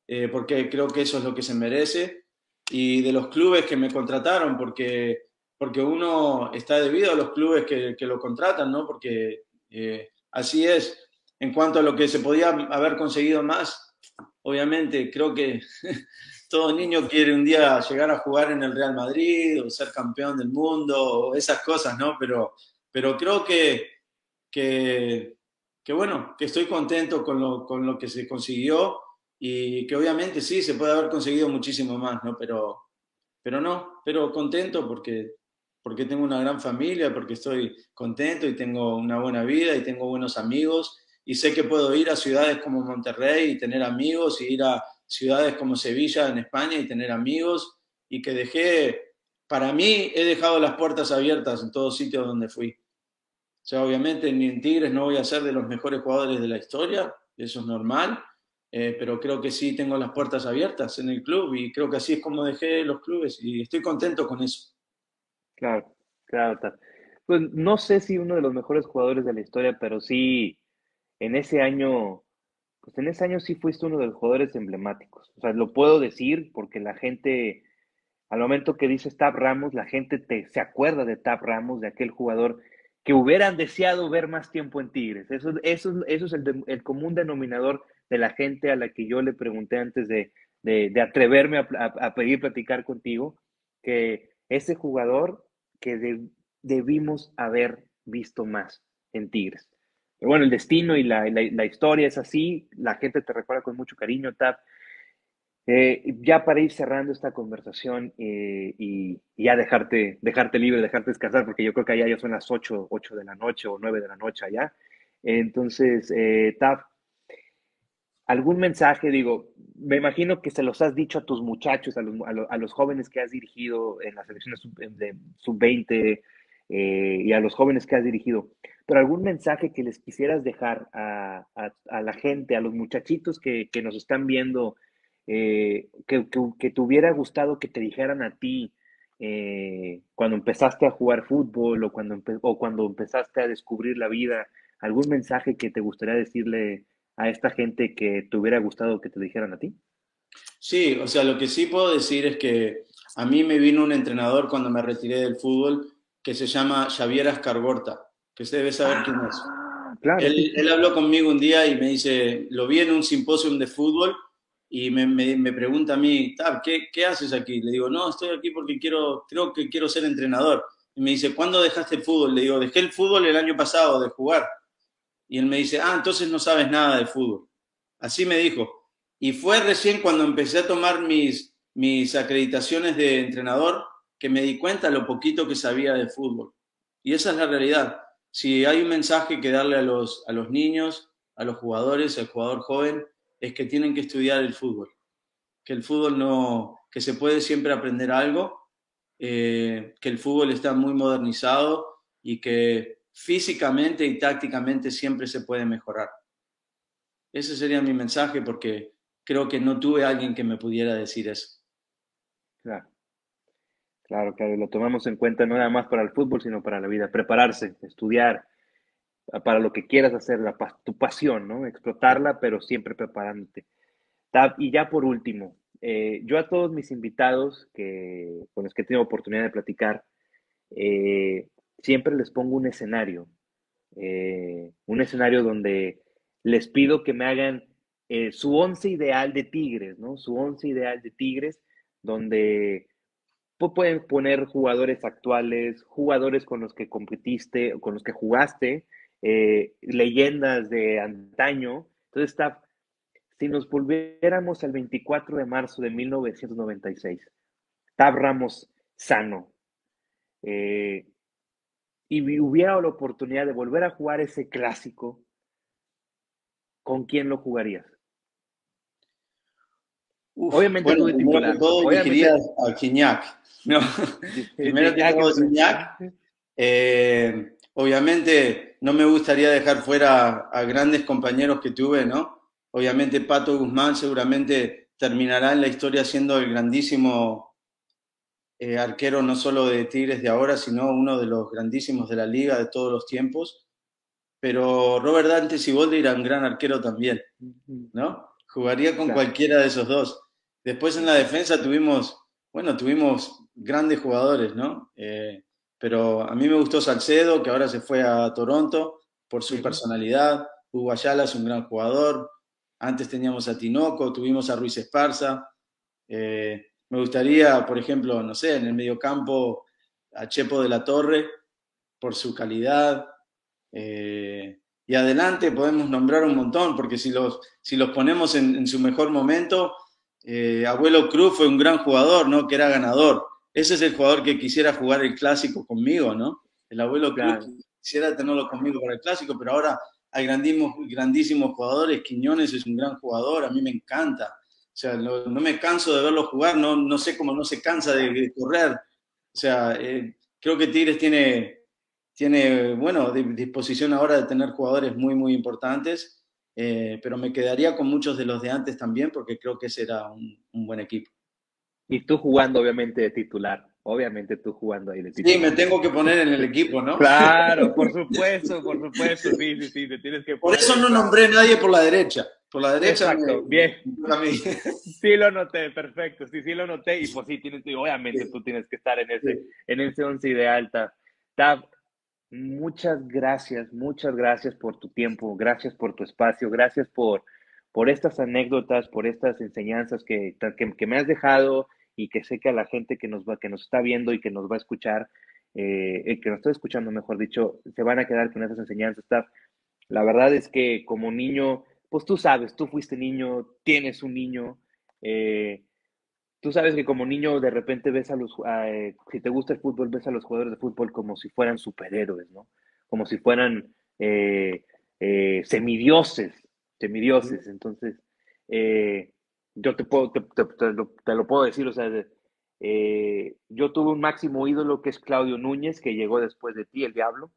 eh, porque creo que eso es lo que se merece y de los clubes que me contrataron, porque, porque uno está debido a los clubes que, que lo contratan, ¿no? Porque eh, así es. En cuanto a lo que se podía haber conseguido más, obviamente creo que todo niño quiere un día llegar a jugar en el Real Madrid o ser campeón del mundo esas cosas, ¿no? Pero, pero creo que, que, que bueno, que estoy contento con lo, con lo que se consiguió y que obviamente sí, se puede haber conseguido muchísimo más, ¿no? Pero, pero no, pero contento porque, porque tengo una gran familia, porque estoy contento y tengo una buena vida y tengo buenos amigos y sé que puedo ir a ciudades como Monterrey y tener amigos y ir a ciudades como Sevilla en España y tener amigos y que dejé, para mí he dejado las puertas abiertas en todos sitios donde fui. O sea, obviamente en Tigres no voy a ser de los mejores jugadores de la historia, eso es normal, eh, pero creo que sí tengo las puertas abiertas en el club y creo que así es como dejé los clubes y estoy contento con eso. Claro, claro. Pues no sé si uno de los mejores jugadores de la historia, pero sí en ese año, pues en ese año sí fuiste uno de los jugadores emblemáticos. O sea, lo puedo decir porque la gente, al momento que dices Tap Ramos, la gente te, se acuerda de Tap Ramos, de aquel jugador que hubieran deseado ver más tiempo en Tigres. Eso, eso, eso es el, el común denominador de la gente a la que yo le pregunté antes de, atreverme a, pedir platicar contigo, que ese jugador que debimos haber visto más en Tigres. Pero bueno, el destino y la, historia es así, la gente te recuerda con mucho cariño, Tap. Eh, ya para ir cerrando esta conversación eh, y, ya dejarte, dejarte libre, dejarte descansar, porque yo creo que allá ya son las 8, 8 de la noche o 9 de la noche allá. Entonces, eh, Tap, algún mensaje, digo, me imagino que se los has dicho a tus muchachos, a los, a los, jóvenes que has dirigido en las selecciones sub-20 eh, y a los jóvenes que has dirigido, pero algún mensaje que les quisieras dejar a, la gente, a los muchachitos que, nos están viendo, eh, que, que, te hubiera gustado que te dijeran a ti eh, cuando empezaste a jugar fútbol o cuando, o cuando empezaste a descubrir la vida, algún mensaje que te gustaría decirle a esta gente que te hubiera gustado que te dijeran a ti? Sí, o sea, lo que sí puedo decir es que a mí me vino un entrenador cuando me retiré del fútbol que se llama Xavier Ascargorta, que usted debe saber quién es. Ah, claro, él, habló conmigo un día y me dice, lo vi en un simposio de fútbol y me, me, pregunta a mí, ¿qué, ¿qué, haces aquí? Le digo, no, estoy aquí porque quiero, creo que quiero ser entrenador. Y me dice, ¿cuándo dejaste el fútbol? Le digo, dejé el fútbol el año pasado de jugar. Y él me dice, ah, entonces no sabes nada de fútbol. Así me dijo. Y fue recién cuando empecé a tomar mis, mis acreditaciones de entrenador que me di cuenta lo poquito que sabía de fútbol. Y esa es la realidad. Si hay un mensaje que darle a los, a los niños, a los jugadores, al jugador joven, es que tienen que estudiar el fútbol. Que el fútbol no, que se puede siempre aprender algo, eh, que el fútbol está muy modernizado y que físicamente y tácticamente siempre se puede mejorar. Ese sería mi mensaje porque creo que no tuve alguien que me pudiera decir eso. Claro. Claro, claro, lo tomamos en cuenta no nada más para el fútbol, sino para la vida. Prepararse, estudiar, para lo que quieras hacer, tu pasión, ¿no? Explotarla, pero siempre preparándote. Y ya por último, eh, yo a todos mis invitados que, con los que he tenido oportunidad de platicar, eh, siempre les pongo un escenario, eh, un escenario donde les pido que me hagan su once ideal de Tigres, ¿no? Su once ideal de Tigres, donde pueden poner jugadores actuales, jugadores con los que competiste, con los que jugaste, eh, leyendas de antaño. Entonces está, si nos volviéramos al 24 de marzo de 1996, Tab Ramos sano, eh, y hubiera la oportunidad de volver a jugar ese clásico, ¿con quién lo jugarías? Obviamente bueno, titular. Todo a Gignac. No, primero que todo Gignac. Eh, obviamente no me gustaría dejar fuera a grandes compañeros que tuve, ¿no? Obviamente Pato Guzmán seguramente terminará en la historia siendo el grandísimo eh, arquero no solo de Tigres de ahora, sino uno de los grandísimos de la liga de todos los tiempos. Pero Robert Dante Siboldi era un gran arquero también, ¿no? Jugaría con cualquiera de esos dos. Después en la defensa tuvimos, bueno, tuvimos grandes jugadores, ¿no? Eh, pero a mí me gustó Salcedo, que ahora se fue a Toronto por su personalidad. Hugo Ayala es un gran jugador. Antes teníamos a Tinoco, tuvimos a Ruiz Esparza. Eh, me gustaría, por ejemplo, no sé, en el mediocampo a Chepo de la Torre por su calidad. Eh, y adelante podemos nombrar un montón, porque si los, si los ponemos en, su mejor momento, eh, Abuelo Cruz fue un gran jugador, ¿no? Que era ganador. Ese es el jugador que quisiera jugar el clásico conmigo, ¿no? El Abuelo Cruz quisiera tenerlo conmigo para el clásico, pero ahora hay grandísimos, grandísimos jugadores. Quiñones es un gran jugador, a mí me encanta. O sea, no, me canso de verlo jugar, no, no sé cómo no se cansa de, correr. O sea, eh, creo que Tigres tiene, tiene, bueno, disposición ahora de tener jugadores muy, muy importantes, eh, pero me quedaría con muchos de los de antes también porque creo que ese era un, un buen equipo. Y tú jugando, obviamente, de titular. Obviamente tú jugando ahí de titular. Sí, me tengo que poner en el equipo, ¿no? Claro, por supuesto, por supuesto. Sí, sí, sí, te tienes que Por eso no nombré a nadie por la derecha. Por la derecha. Exacto, bien. Sí lo noté, perfecto. Sí, sí lo noté. Y pues sí, tienes, obviamente tú tienes que estar en ese, en ese once ideal, Tab. Muchas gracias, muchas gracias por tu tiempo, gracias por tu espacio, gracias por, por estas anécdotas, por estas enseñanzas que, que, que me has dejado y que sé que a la gente que nos va, que nos está viendo y que nos va a escuchar, eh, eh, que nos está escuchando, mejor dicho, se van a quedar con esas enseñanzas. La verdad es que como niño, pues tú sabes, tú fuiste niño, tienes un niño, eh, tú sabes que como niño de repente ves a los, si te gusta el fútbol, ves a los jugadores de fútbol como si fueran superhéroes, ¿no? Como si fueran semidioses, semidioses. Entonces, yo te, puedo, te, lo, puedo decir, o sea, eh, yo tuve un máximo ídolo que es Claudio Núñez, que llegó después de ti, el Diablo,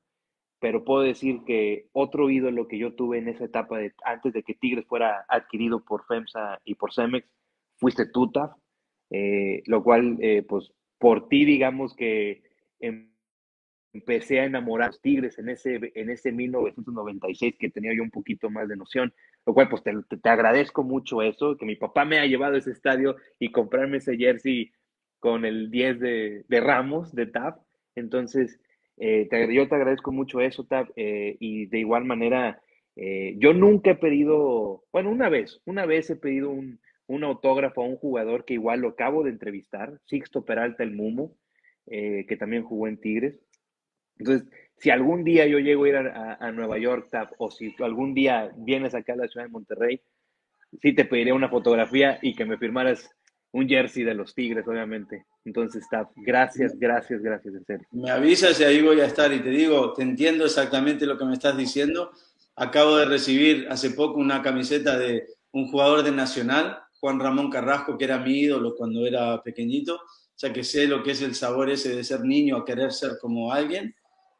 pero puedo decir que otro ídolo que yo tuve en esa etapa, de, antes de que Tigres fuera adquirido por FEMSA y por Cemex, fuiste tú, eh, lo cual, eh, pues, por ti, digamos que empecé a enamorar a los Tigres en ese, en ese 1996 que tenía yo un poquito más de noción. Lo cual, pues te, te, agradezco mucho eso, que mi papá me ha llevado a ese estadio y comprarme ese jersey con el 10 de, de Ramos, de TAP. Entonces, eh, te, yo te agradezco mucho eso, TAP. Eh, y de igual manera, eh, yo nunca he pedido, bueno, una vez, una vez he pedido un, un, autógrafo a un jugador que igual lo acabo de entrevistar, Sixto Peralta, el Mumo, que también jugó en Tigres. Entonces, si algún día yo llego a ir a, Nueva York, o si algún día vienes acá a la ciudad de Monterrey, sí te pediré una fotografía y que me firmaras un jersey de los Tigres, obviamente. Entonces, Tap, gracias, gracias, gracias, en serio. Me avisas y ahí voy a estar y te digo, te entiendo exactamente lo que me estás diciendo. Acabo de recibir hace poco una camiseta de un jugador de Nacional, Juan Ramón Carrasco, que era mi ídolo cuando era pequeñito, sea que sé lo que es el sabor ese de ser niño a querer ser como alguien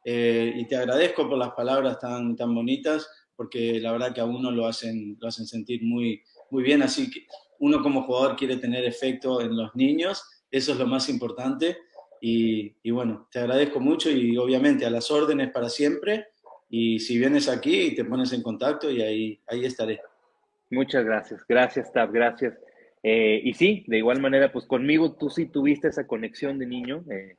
eh, y te agradezco por las palabras tan, tan bonitas, porque la verdad que a uno lo hacen, lo hacen sentir muy, muy bien. Así que uno como jugador quiere tener efecto en los niños, eso es lo más importante. Y, y, bueno, te agradezco mucho y obviamente a las órdenes para siempre. Y si vienes aquí, te pones en contacto y ahí, ahí estaré. Muchas gracias, gracias, Tab, gracias. Eh, y sí, de igual manera, pues conmigo tú sí tuviste esa conexión de niño. Eh,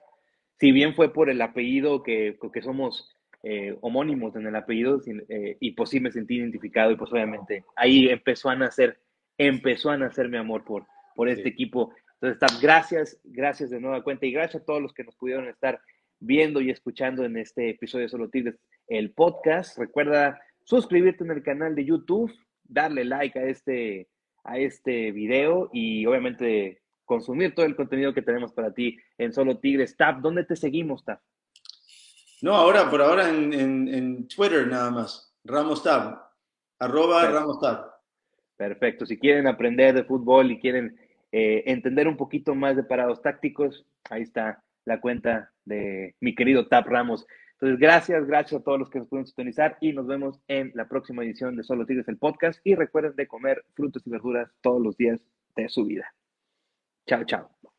si bien fue por el apellido que, que somos eh, homónimos en el apellido, eh, y pues sí me sentí identificado y pues obviamente ahí empezó a nacer, empezó a nacer mi amor por, por este equipo Entonces, Tap, gracias, gracias de nueva cuenta y gracias a todos los que nos pudieron estar viendo y escuchando en este episodio de Solo Tigres, el podcast. Recuerda suscribirte en el canal de YouTube, darle like a este, a este video y obviamente consumir todo el contenido que tenemos para ti en Solo Tigres. Tap, ¿dónde te seguimos, Tap? No, ahora, por ahora en, en, Twitter nada más. Ramos Tab. Arroba Ramos Tab. Perfecto. Si quieren aprender de fútbol y quieren eh, entender un poquito más de parados tácticos, ahí está la cuenta de mi querido Tap Ramos. Entonces, gracias, gracias a todos los que nos pueden sintonizar y nos vemos en la próxima edición de Solo Tigres el podcast. Y recuerden de comer frutas y verduras todos los días de su vida. Chao, chao.